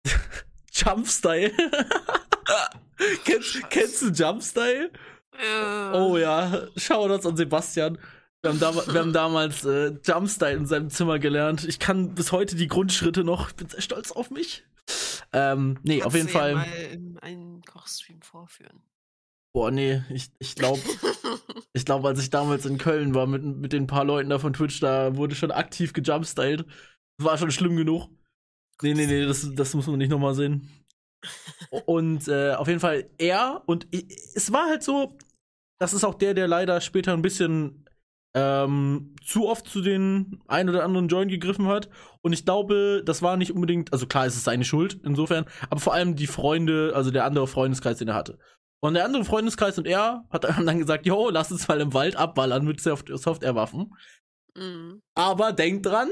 Jumpstyle. kennst, kennst du Jumpstyle? Ja. Oh ja, schau uns an Sebastian. Wir haben, wir haben damals äh, Jumpstyle in seinem Zimmer gelernt. Ich kann bis heute die Grundschritte noch. Ich bin sehr stolz auf mich. Ähm, nee, Kannst auf jeden Fall. Ja mal einen Kochstream vorführen. Boah, nee, ich, ich glaube, ich glaube, als ich damals in Köln war mit, mit den paar Leuten da von Twitch, da wurde schon aktiv gejumpstylt. War schon schlimm genug. Nee, nee, nee, das, das muss man nicht nochmal sehen. Und äh, auf jeden Fall er und ich, es war halt so, das ist auch der, der leider später ein bisschen ähm, zu oft zu den ein oder anderen Joint gegriffen hat. Und ich glaube, das war nicht unbedingt, also klar, es ist seine Schuld insofern, aber vor allem die Freunde, also der andere Freundeskreis, den er hatte. Und der andere Freundeskreis und er hat dann gesagt, jo, lass uns mal im Wald abballern mit Software-Waffen. Mhm. Aber denkt dran,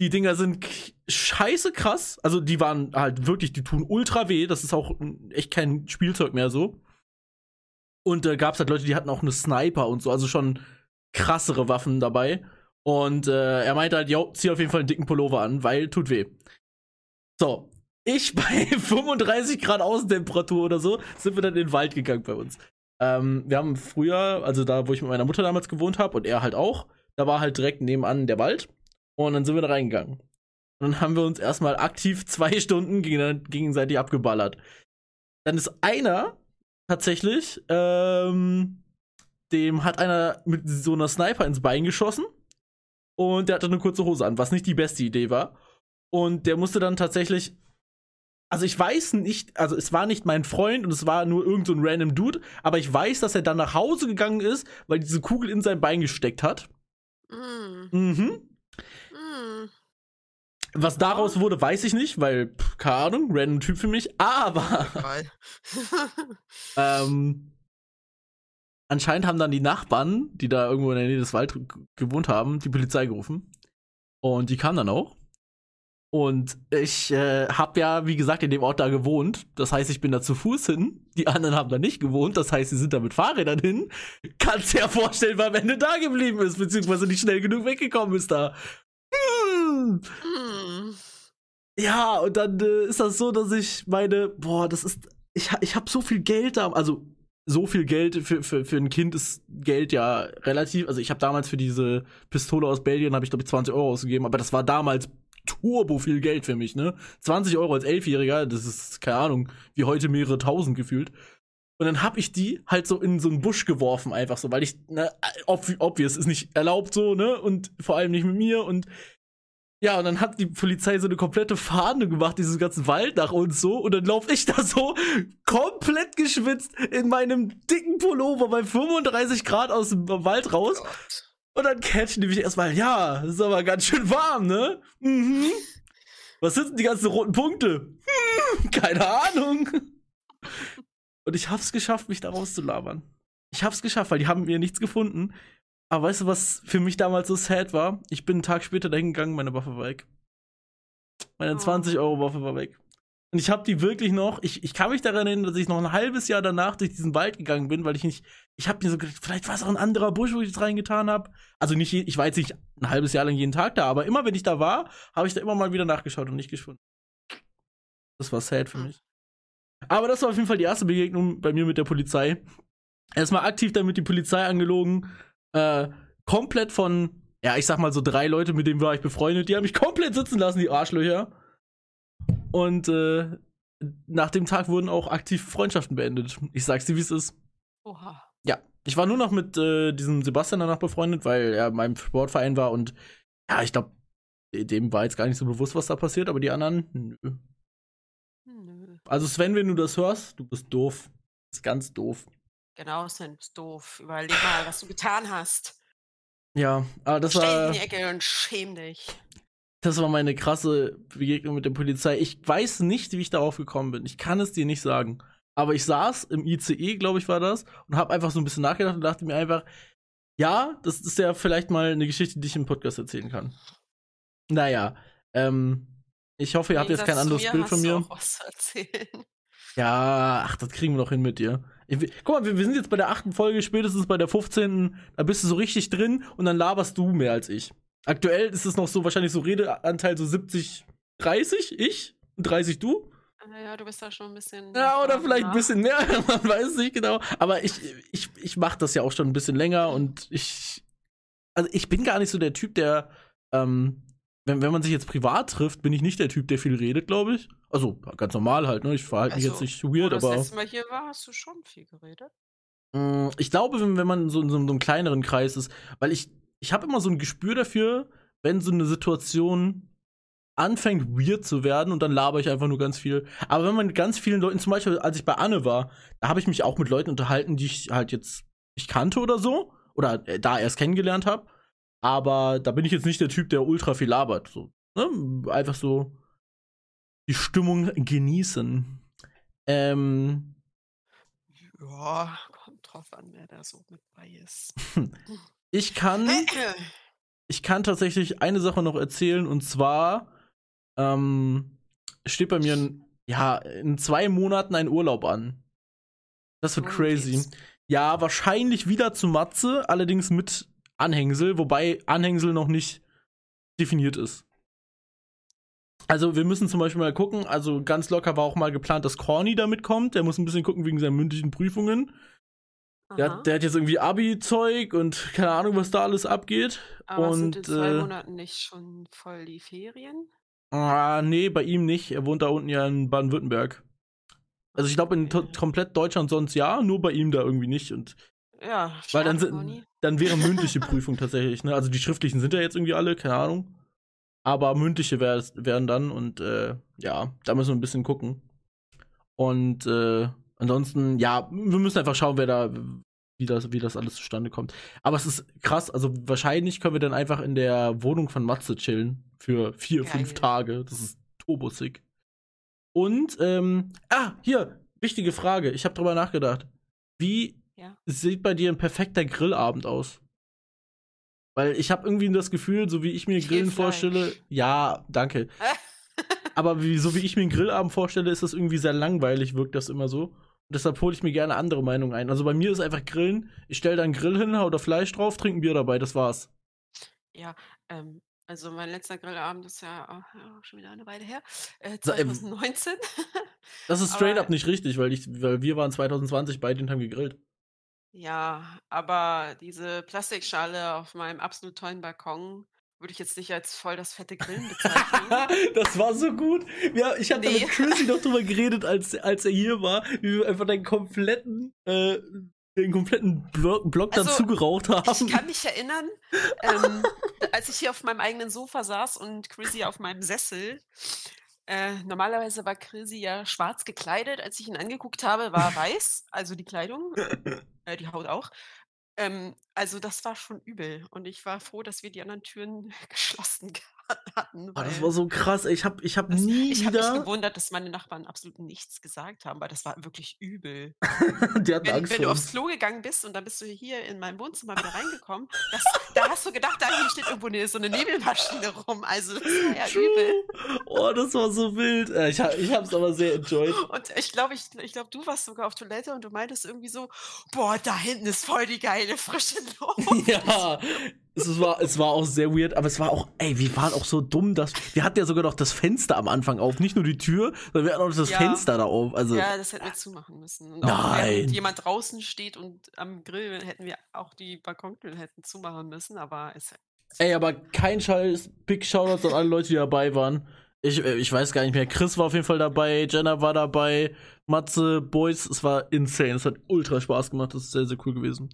die Dinger sind scheiße krass. Also die waren halt wirklich, die tun ultra weh. Das ist auch echt kein Spielzeug mehr so. Und da äh, gab es halt Leute, die hatten auch eine Sniper und so, also schon krassere Waffen dabei. Und äh, er meinte halt, jo, zieh auf jeden Fall einen dicken Pullover an, weil tut weh. So, ich bei 35 Grad Außentemperatur oder so, sind wir dann in den Wald gegangen bei uns. Ähm, wir haben früher, also da, wo ich mit meiner Mutter damals gewohnt habe und er halt auch, da war halt direkt nebenan der Wald. Und dann sind wir da reingegangen. Und dann haben wir uns erstmal aktiv zwei Stunden gegenseitig abgeballert. Dann ist einer tatsächlich ähm, dem hat einer mit so einer Sniper ins Bein geschossen und der hatte eine kurze Hose an, was nicht die beste Idee war. Und der musste dann tatsächlich. Also ich weiß nicht, also es war nicht mein Freund und es war nur irgend so ein random Dude, aber ich weiß, dass er dann nach Hause gegangen ist, weil diese Kugel in sein Bein gesteckt hat. Mm. Mhm. Mm. Was daraus wurde, weiß ich nicht, weil, pff, keine Ahnung, random Typ für mich, aber. ähm, anscheinend haben dann die Nachbarn, die da irgendwo in der Nähe des Waldes gewohnt haben, die Polizei gerufen. Und die kam dann auch. Und ich äh, habe ja, wie gesagt, in dem Ort da gewohnt. Das heißt, ich bin da zu Fuß hin. Die anderen haben da nicht gewohnt. Das heißt, sie sind da mit Fahrrädern hin. Kannst dir ja vorstellen, weil wenn du da geblieben ist, beziehungsweise nicht schnell genug weggekommen ist da. Hm. Hm. Ja, und dann äh, ist das so, dass ich meine, boah, das ist, ich, ich habe so viel Geld da, also so viel Geld für, für, für ein Kind ist Geld ja relativ. Also ich habe damals für diese Pistole aus Belgien habe ich glaube ich 20 Euro ausgegeben, aber das war damals turbo viel Geld für mich, ne? 20 Euro als Elfjähriger, das ist keine Ahnung, wie heute mehrere tausend gefühlt. Und dann hab ich die halt so in so einen Busch geworfen, einfach so, weil ich, ne, obvious, ist nicht erlaubt so, ne? Und vor allem nicht mit mir und ja, und dann hat die Polizei so eine komplette Fahndung gemacht, dieses ganzen Wald nach uns so. Und dann laufe ich da so komplett geschwitzt in meinem dicken Pullover bei 35 Grad aus dem Wald raus. Und dann catchen die mich erstmal, ja, ist aber ganz schön warm, ne? Mhm. Was sind denn die ganzen roten Punkte? Hm, keine Ahnung. Und ich hab's geschafft, mich da rauszulabern. Ich hab's geschafft, weil die haben mir nichts gefunden. Aber weißt du, was für mich damals so sad war? Ich bin einen Tag später dahin gegangen, meine Waffe war weg. Meine oh. 20-Euro-Waffe war weg. Und ich habe die wirklich noch, ich, ich kann mich daran erinnern, dass ich noch ein halbes Jahr danach durch diesen Wald gegangen bin, weil ich nicht, ich habe mir so gedacht, vielleicht war es auch ein anderer Busch, wo ich das reingetan habe. Also nicht, ich war jetzt nicht ein halbes Jahr lang jeden Tag da, aber immer wenn ich da war, habe ich da immer mal wieder nachgeschaut und nicht gefunden. Das war sad für hm. mich. Aber das war auf jeden Fall die erste Begegnung bei mir mit der Polizei. Erstmal aktiv damit die Polizei angelogen, äh, komplett von, ja, ich sag mal so drei Leute, mit denen war ich befreundet, die haben mich komplett sitzen lassen, die Arschlöcher. Und äh, nach dem Tag wurden auch aktiv Freundschaften beendet. Ich sag's dir, wie es ist. Oha. Ja, ich war nur noch mit äh, diesem Sebastian danach befreundet, weil er meinem Sportverein war und ja, ich glaube, dem war jetzt gar nicht so bewusst, was da passiert, aber die anderen, nö. Nö. Also Sven, wenn du das hörst, du bist doof. Das ist ganz doof. Genau, Sven, du bist doof. Überleg mal, was du getan hast. Ja, aber das Stell dich in war, die Ecke und schäm dich. Das war meine krasse Begegnung mit der Polizei. Ich weiß nicht, wie ich darauf gekommen bin. Ich kann es dir nicht sagen. Aber ich saß im ICE, glaube ich, war das, und habe einfach so ein bisschen nachgedacht und dachte mir einfach, ja, das ist ja vielleicht mal eine Geschichte, die ich im Podcast erzählen kann. Naja, ähm, ich hoffe, ihr habt jetzt kein anderes Bild von mir. Auch was erzählen. Ja, ach, das kriegen wir noch hin mit dir. Ich, guck mal, wir, wir sind jetzt bei der achten Folge, spätestens bei der 15. Da bist du so richtig drin und dann laberst du mehr als ich. Aktuell ist es noch so wahrscheinlich so Redeanteil so 70, 30 ich und 30 du. Naja, du bist da schon ein bisschen. Ja, oder vielleicht ein ne? bisschen mehr, man weiß es nicht genau. Aber ich, ich, ich mache das ja auch schon ein bisschen länger und ich. Also ich bin gar nicht so der Typ, der, ähm, wenn, wenn man sich jetzt privat trifft, bin ich nicht der Typ, der viel redet, glaube ich. Also ganz normal halt, ne? Ich verhalte mich Also, jetzt nicht Wo weird, das aber. letzte Mal hier war, hast du schon viel geredet. Mm, Ich glaube, wenn, wenn man so in so, so einem kleineren Kreis ist, weil ich, ich habe immer so ein Gespür dafür, wenn so eine Situation anfängt weird zu werden und dann laber ich einfach nur ganz viel. Aber wenn man mit ganz vielen Leuten, zum Beispiel als ich bei Anne war, da habe ich mich auch mit Leuten unterhalten, die ich halt jetzt nicht kannte oder so, oder äh, da erst kennengelernt habe. Aber da bin ich jetzt nicht der Typ, der ultra viel labert. So, ne? Einfach so die Stimmung genießen. Ähm, Ja, kommt drauf an, wer da so mit bei ist. ich kann. Ich kann tatsächlich eine Sache noch erzählen und zwar ähm, steht bei mir in, ja, in zwei Monaten ein Urlaub an. Das wird Wohin crazy. geht's? Ja, wahrscheinlich wieder zu Matze, allerdings mit Anhängsel, wobei Anhängsel noch nicht definiert ist. Also wir müssen zum Beispiel mal gucken, also ganz locker war auch mal geplant, dass Corny da mitkommt. Der muss ein bisschen gucken wegen seinen mündlichen Prüfungen. Der, hat- der hat jetzt irgendwie Abi-Zeug und keine Ahnung, was da alles abgeht. Aber sind in und, zwei äh, Monaten nicht schon voll die Ferien? Ah, nee, bei ihm nicht. Er wohnt da unten ja in Baden-Württemberg. Also ich glaube in komplett Deutschland sonst ja, nur bei ihm da irgendwie nicht. Und Ja, weil dann, sind, dann wäre mündliche Prüfung tatsächlich. Ne? Also die schriftlichen sind ja jetzt irgendwie alle, keine Ahnung. Aber mündliche wär, wären dann und äh, ja, da müssen wir ein bisschen gucken. Und äh, ansonsten, ja, wir müssen einfach schauen, wer da, wie das, wie das alles zustande kommt. Aber es ist krass, also wahrscheinlich können wir dann einfach in der Wohnung von Matze chillen für vier, Geil. fünf Tage. Das ist turbosick. Und, ähm, ah, hier, wichtige Frage. Ich habe drüber nachgedacht. Wie Ja. sieht bei dir ein perfekter Grillabend aus? Weil ich habe irgendwie das Gefühl, so wie ich mir Grillen vorstelle, ja, danke. Aber wie, so wie ich mir einen Grillabend vorstelle, ist das irgendwie sehr langweilig, wirkt das immer so. Deshalb hole ich mir gerne andere Meinungen ein. Also bei mir ist einfach Grillen, ich stelle da einen Grill hin, hau da Fleisch drauf, trinke ein Bier dabei, das war's. Ja, ähm, also mein letzter Grillabend ist ja auch schon wieder eine Weile her. Äh, So, ähm, 2019. Das ist straight Aber- up nicht richtig, weil, ich, weil wir waren 2020 beide und haben gegrillt. ja, aber diese Plastikschale auf meinem absolut tollen Balkon würde ich jetzt nicht als voll das fette Grillen bezeichnen. das war so gut. Ja, ich da Nee. mit Chrissy noch drüber geredet, als, als er hier war, wie wir einfach den kompletten, äh, den kompletten Block, Block Also, dazu geraucht haben. Ich kann mich erinnern, ähm, als ich hier auf meinem eigenen Sofa saß und Chrissy auf meinem Sessel. Äh, normalerweise war Chrissy ja schwarz gekleidet. Als ich ihn angeguckt habe, war er weiß, also die Kleidung, äh, die Haut auch. Ähm, also das war schon übel und ich war froh, dass wir die anderen Türen geschlossen hatten. Oh, das war so krass. ey. Ich habe ich hab das, nie ich habe mich wieder. gewundert, dass meine Nachbarn absolut nichts gesagt haben, weil das war wirklich übel. Die hatten Wenn, Angst wenn du aufs. Klo gegangen bist und dann bist du hier in meinem Wohnzimmer wieder reingekommen, das, da hast du gedacht, da hinten steht irgendwo eine, so eine Nebelmaschine rum. Also das war ja übel. Oh, das war so wild. Äh, Ich, hab- ich hab's aber sehr enjoyed. Und ich glaube, ich, ich glaub, du warst sogar auf Toilette und du meintest irgendwie so, boah, da hinten ist voll die geile frische Luft. ja, es war, es war auch sehr weird, aber es war auch, ey, wir waren auch so dumm, dass wir hatten ja sogar noch das Fenster am Anfang auf, nicht nur die Tür, sondern wir hatten auch das Ja. Fenster da auf. Also Ja, das hätten wir zumachen müssen. Und Nein. während jemand draußen steht und am Grill hätten wir auch die Balkontür hätten zumachen müssen, aber es Ey, aber kein Scheiß, Big Shoutouts an alle Leute, die dabei waren. Ich, äh, ich weiß gar nicht mehr. Chris war auf jeden Fall dabei, Jenna war dabei, Matze, Boys, es war insane. Es hat ultra Spaß gemacht, das ist sehr, sehr cool gewesen.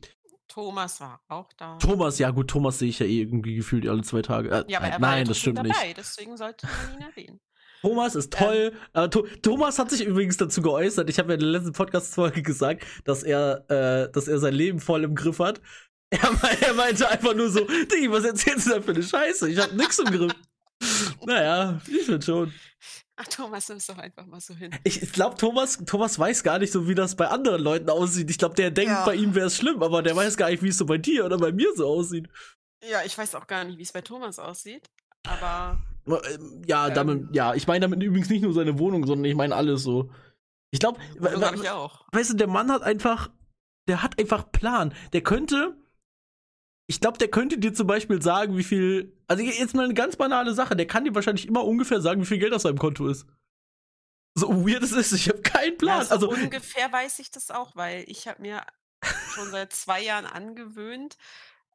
Thomas war auch da. Thomas, ja gut, Thomas sehe ich ja eh irgendwie gefühlt alle zwei Tage. Äh, ja, aber nein, er war ja nein, das stimmt nicht. dabei, deswegen sollte man ihn erwähnen. Thomas ist toll. Äh, Tho Thomas hat sich übrigens dazu geäußert. Ich habe ja in der letzten Podcast-Folge gesagt, dass er, äh, dass er sein Leben voll im Griff hat. Er, me er meinte einfach nur so, Diggi, was erzählst du da für eine Scheiße? Ich hab nix im Griff. naja, ich finde schon. Ach, Thomas, nimm es doch einfach mal so hin. Ich, ich glaube, Thomas, Thomas weiß gar nicht so, wie das bei anderen Leuten aussieht. Ich glaube, der denkt, Ja. bei ihm wäre es schlimm, aber der weiß gar nicht, wie es so bei dir oder bei mir so aussieht. Ja, ich weiß auch gar nicht, wie es bei Thomas aussieht, aber Ähm, Ja, Ähm. damit, ja, ich meine damit übrigens nicht nur seine Wohnung, sondern ich meine alles so. Ich glaube, ich auch. weißt du, der Mann hat einfach, der hat einfach Plan. Der könnte, ich glaube, der könnte dir zum Beispiel sagen, wie viel, also jetzt mal eine ganz banale Sache, der kann dir wahrscheinlich immer ungefähr sagen, wie viel Geld auf seinem Konto ist. So weird es ist, ich habe keinen Plan. So also, ungefähr weiß ich das auch, weil ich habe mir schon seit zwei Jahren angewöhnt,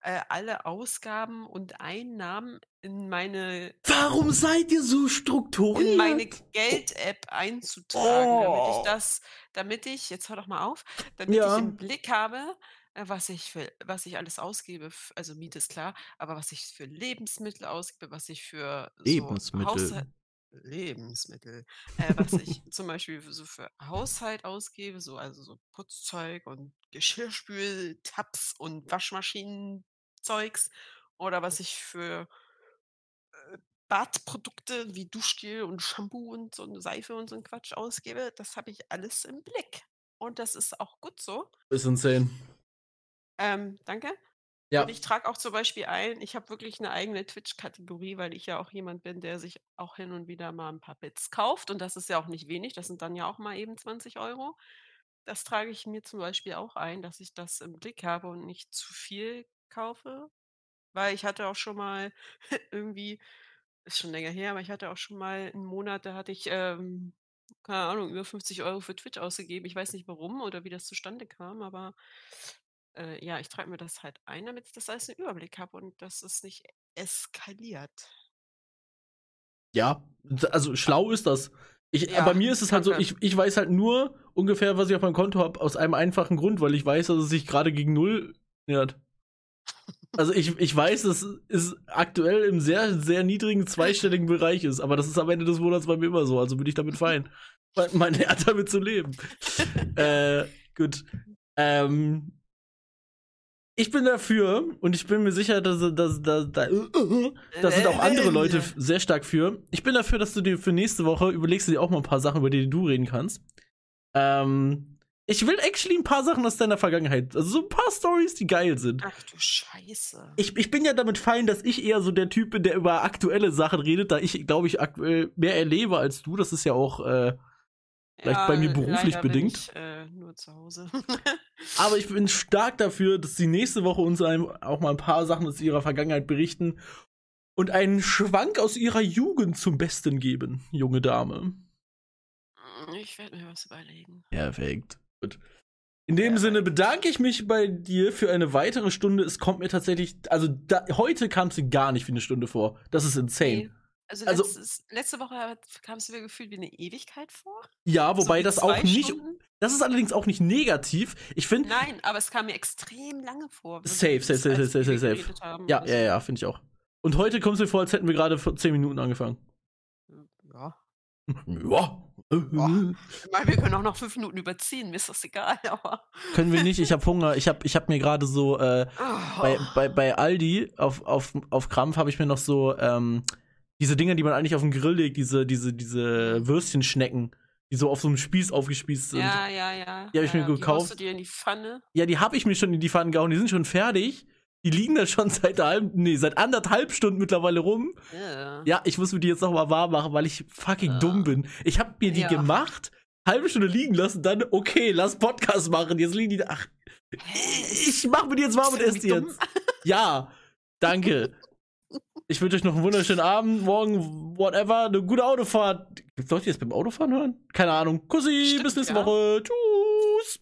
äh, alle Ausgaben und Einnahmen in meine warum seid ihr so strukturiert? in meine Geld-App einzutragen, damit Oh. ich das, damit ich, jetzt hör doch mal auf, damit Ja. ich im Blick habe, äh, was ich für, was ich alles ausgebe, f- also Miete ist klar, aber was ich für Lebensmittel ausgebe, was ich für so Lebensmittel. Haushalt, Lebensmittel, äh, was ich zum Beispiel so für Haushalt ausgebe, so also so Putzzeug und Geschirrspül, Tabs und Waschmaschinenzeugs oder was ich für äh, Badprodukte wie Duschgel und Shampoo und so eine Seife und so ein Quatsch ausgebe, das habe ich alles im Blick. Und das ist auch gut so. ist insane. Ähm, danke. Ja. Und ich trage auch zum Beispiel ein, ich habe wirklich eine eigene Twitch-Kategorie, weil ich ja auch jemand bin, der sich auch hin und wieder mal ein paar Bits kauft. Und das ist ja auch nicht wenig, das sind dann ja auch mal eben 20 Euro. Das trage ich mir zum Beispiel auch ein, dass ich das im Blick habe und nicht zu viel kaufe. Weil ich hatte auch schon mal irgendwie, ist schon länger her, aber ich hatte auch schon mal einen Monat, da hatte ich, ähm, keine Ahnung, über 50 Euro für Twitch ausgegeben. Ich weiß nicht warum oder wie das zustande kam, aber äh, ja, ich trage mir das halt ein, damit ich das alles im Überblick habe und dass es nicht eskaliert. Ja, also schlau ist das. Ich, Ja, bei mir ist es halt so, ich, ich weiß halt nur ungefähr, was ich auf meinem Konto habe, aus einem einfachen Grund, weil ich weiß, dass es sich gerade gegen Null nähert. Also ich, ich weiß, dass es aktuell im sehr, sehr niedrigen zweistelligen Bereich ist, aber das ist am Ende des Monats bei mir immer so, also bin ich damit fein. Man, man lernt damit zu leben. äh, gut. Ähm, ich bin dafür und ich bin mir sicher, dass, dass, dass, dass, da sind auch andere Leute sehr stark für. Ich bin dafür, dass du dir für nächste Woche überlegst du dir auch mal ein paar Sachen, über die du reden kannst. Ähm, ich will actually ein paar Sachen aus deiner Vergangenheit, also so ein paar Stories, die geil sind. Ach du Scheiße. Ich, ich bin ja damit fein, dass ich eher so der Typ bin, der über aktuelle Sachen redet, da ich, glaube ich, aktuell mehr erlebe als du. Das ist ja auch, äh, vielleicht bei mir beruflich bedingt. Ich, äh, nur zu Hause. aber ich bin stark dafür, dass sie nächste Woche uns auch mal ein paar Sachen aus ihrer Vergangenheit berichten und einen Schwank aus ihrer Jugend zum Besten geben, junge Dame. ich werde mir was überlegen. Perfekt. Gut. In dem Ja. Sinne bedanke ich mich bei dir für eine weitere Stunde. Es kommt mir tatsächlich, also da, heute kam es dir gar nicht wie eine Stunde vor. Das ist insane. Nee. Also, Also- letztes, letzte Woche kam es mir gefühlt wie eine Ewigkeit vor. Ja, wobei so das auch nicht, Stunden. das ist allerdings auch nicht negativ. Ich finde, Nein, aber es kam mir extrem lange vor. Safe, safe, safe, safe, safe, haben. ja, ja, ja, finde ich auch. Und heute kommt es mir vor, als hätten wir gerade vor 10 Minuten angefangen. ja. Ja. Ich meine, wir können auch noch fünf Minuten überziehen, mir ist das egal, aber. Können wir nicht, ich habe Hunger. Ich habe ich hab mir gerade so, äh, Oh. bei, bei, bei Aldi auf, auf, auf Krampf habe ich mir noch so ähm, diese Dinger, die man eigentlich auf den Grill legt, diese, diese, diese Würstchenschnecken, die so auf so einem Spieß aufgespießt sind. ja, ja, ja. Die hab ich mir ja, Die haust gekauft. du dir in die Pfanne. Ja, die habe ich mir schon in die Pfanne gehauen, die sind schon fertig. Die liegen da schon seit halb, nee, seit anderthalb Stunden mittlerweile rum. Ja. Ja, ich muss mir die jetzt noch mal warm machen, weil ich fucking Ja. dumm bin. Ich habe mir die Ja. gemacht, halbe Stunde liegen lassen, dann okay, lass Podcast machen. Jetzt liegen die da. Ach, ich mach mir die jetzt warm und esse die jetzt. Ja. Danke. Ich wünsche euch noch einen wunderschönen Abend, morgen, whatever, eine gute Autofahrt. Gibt's Leute, die jetzt beim Autofahren hören? Keine Ahnung. Kussi, Stimmt, bis nächste ja. Woche. Tschüss.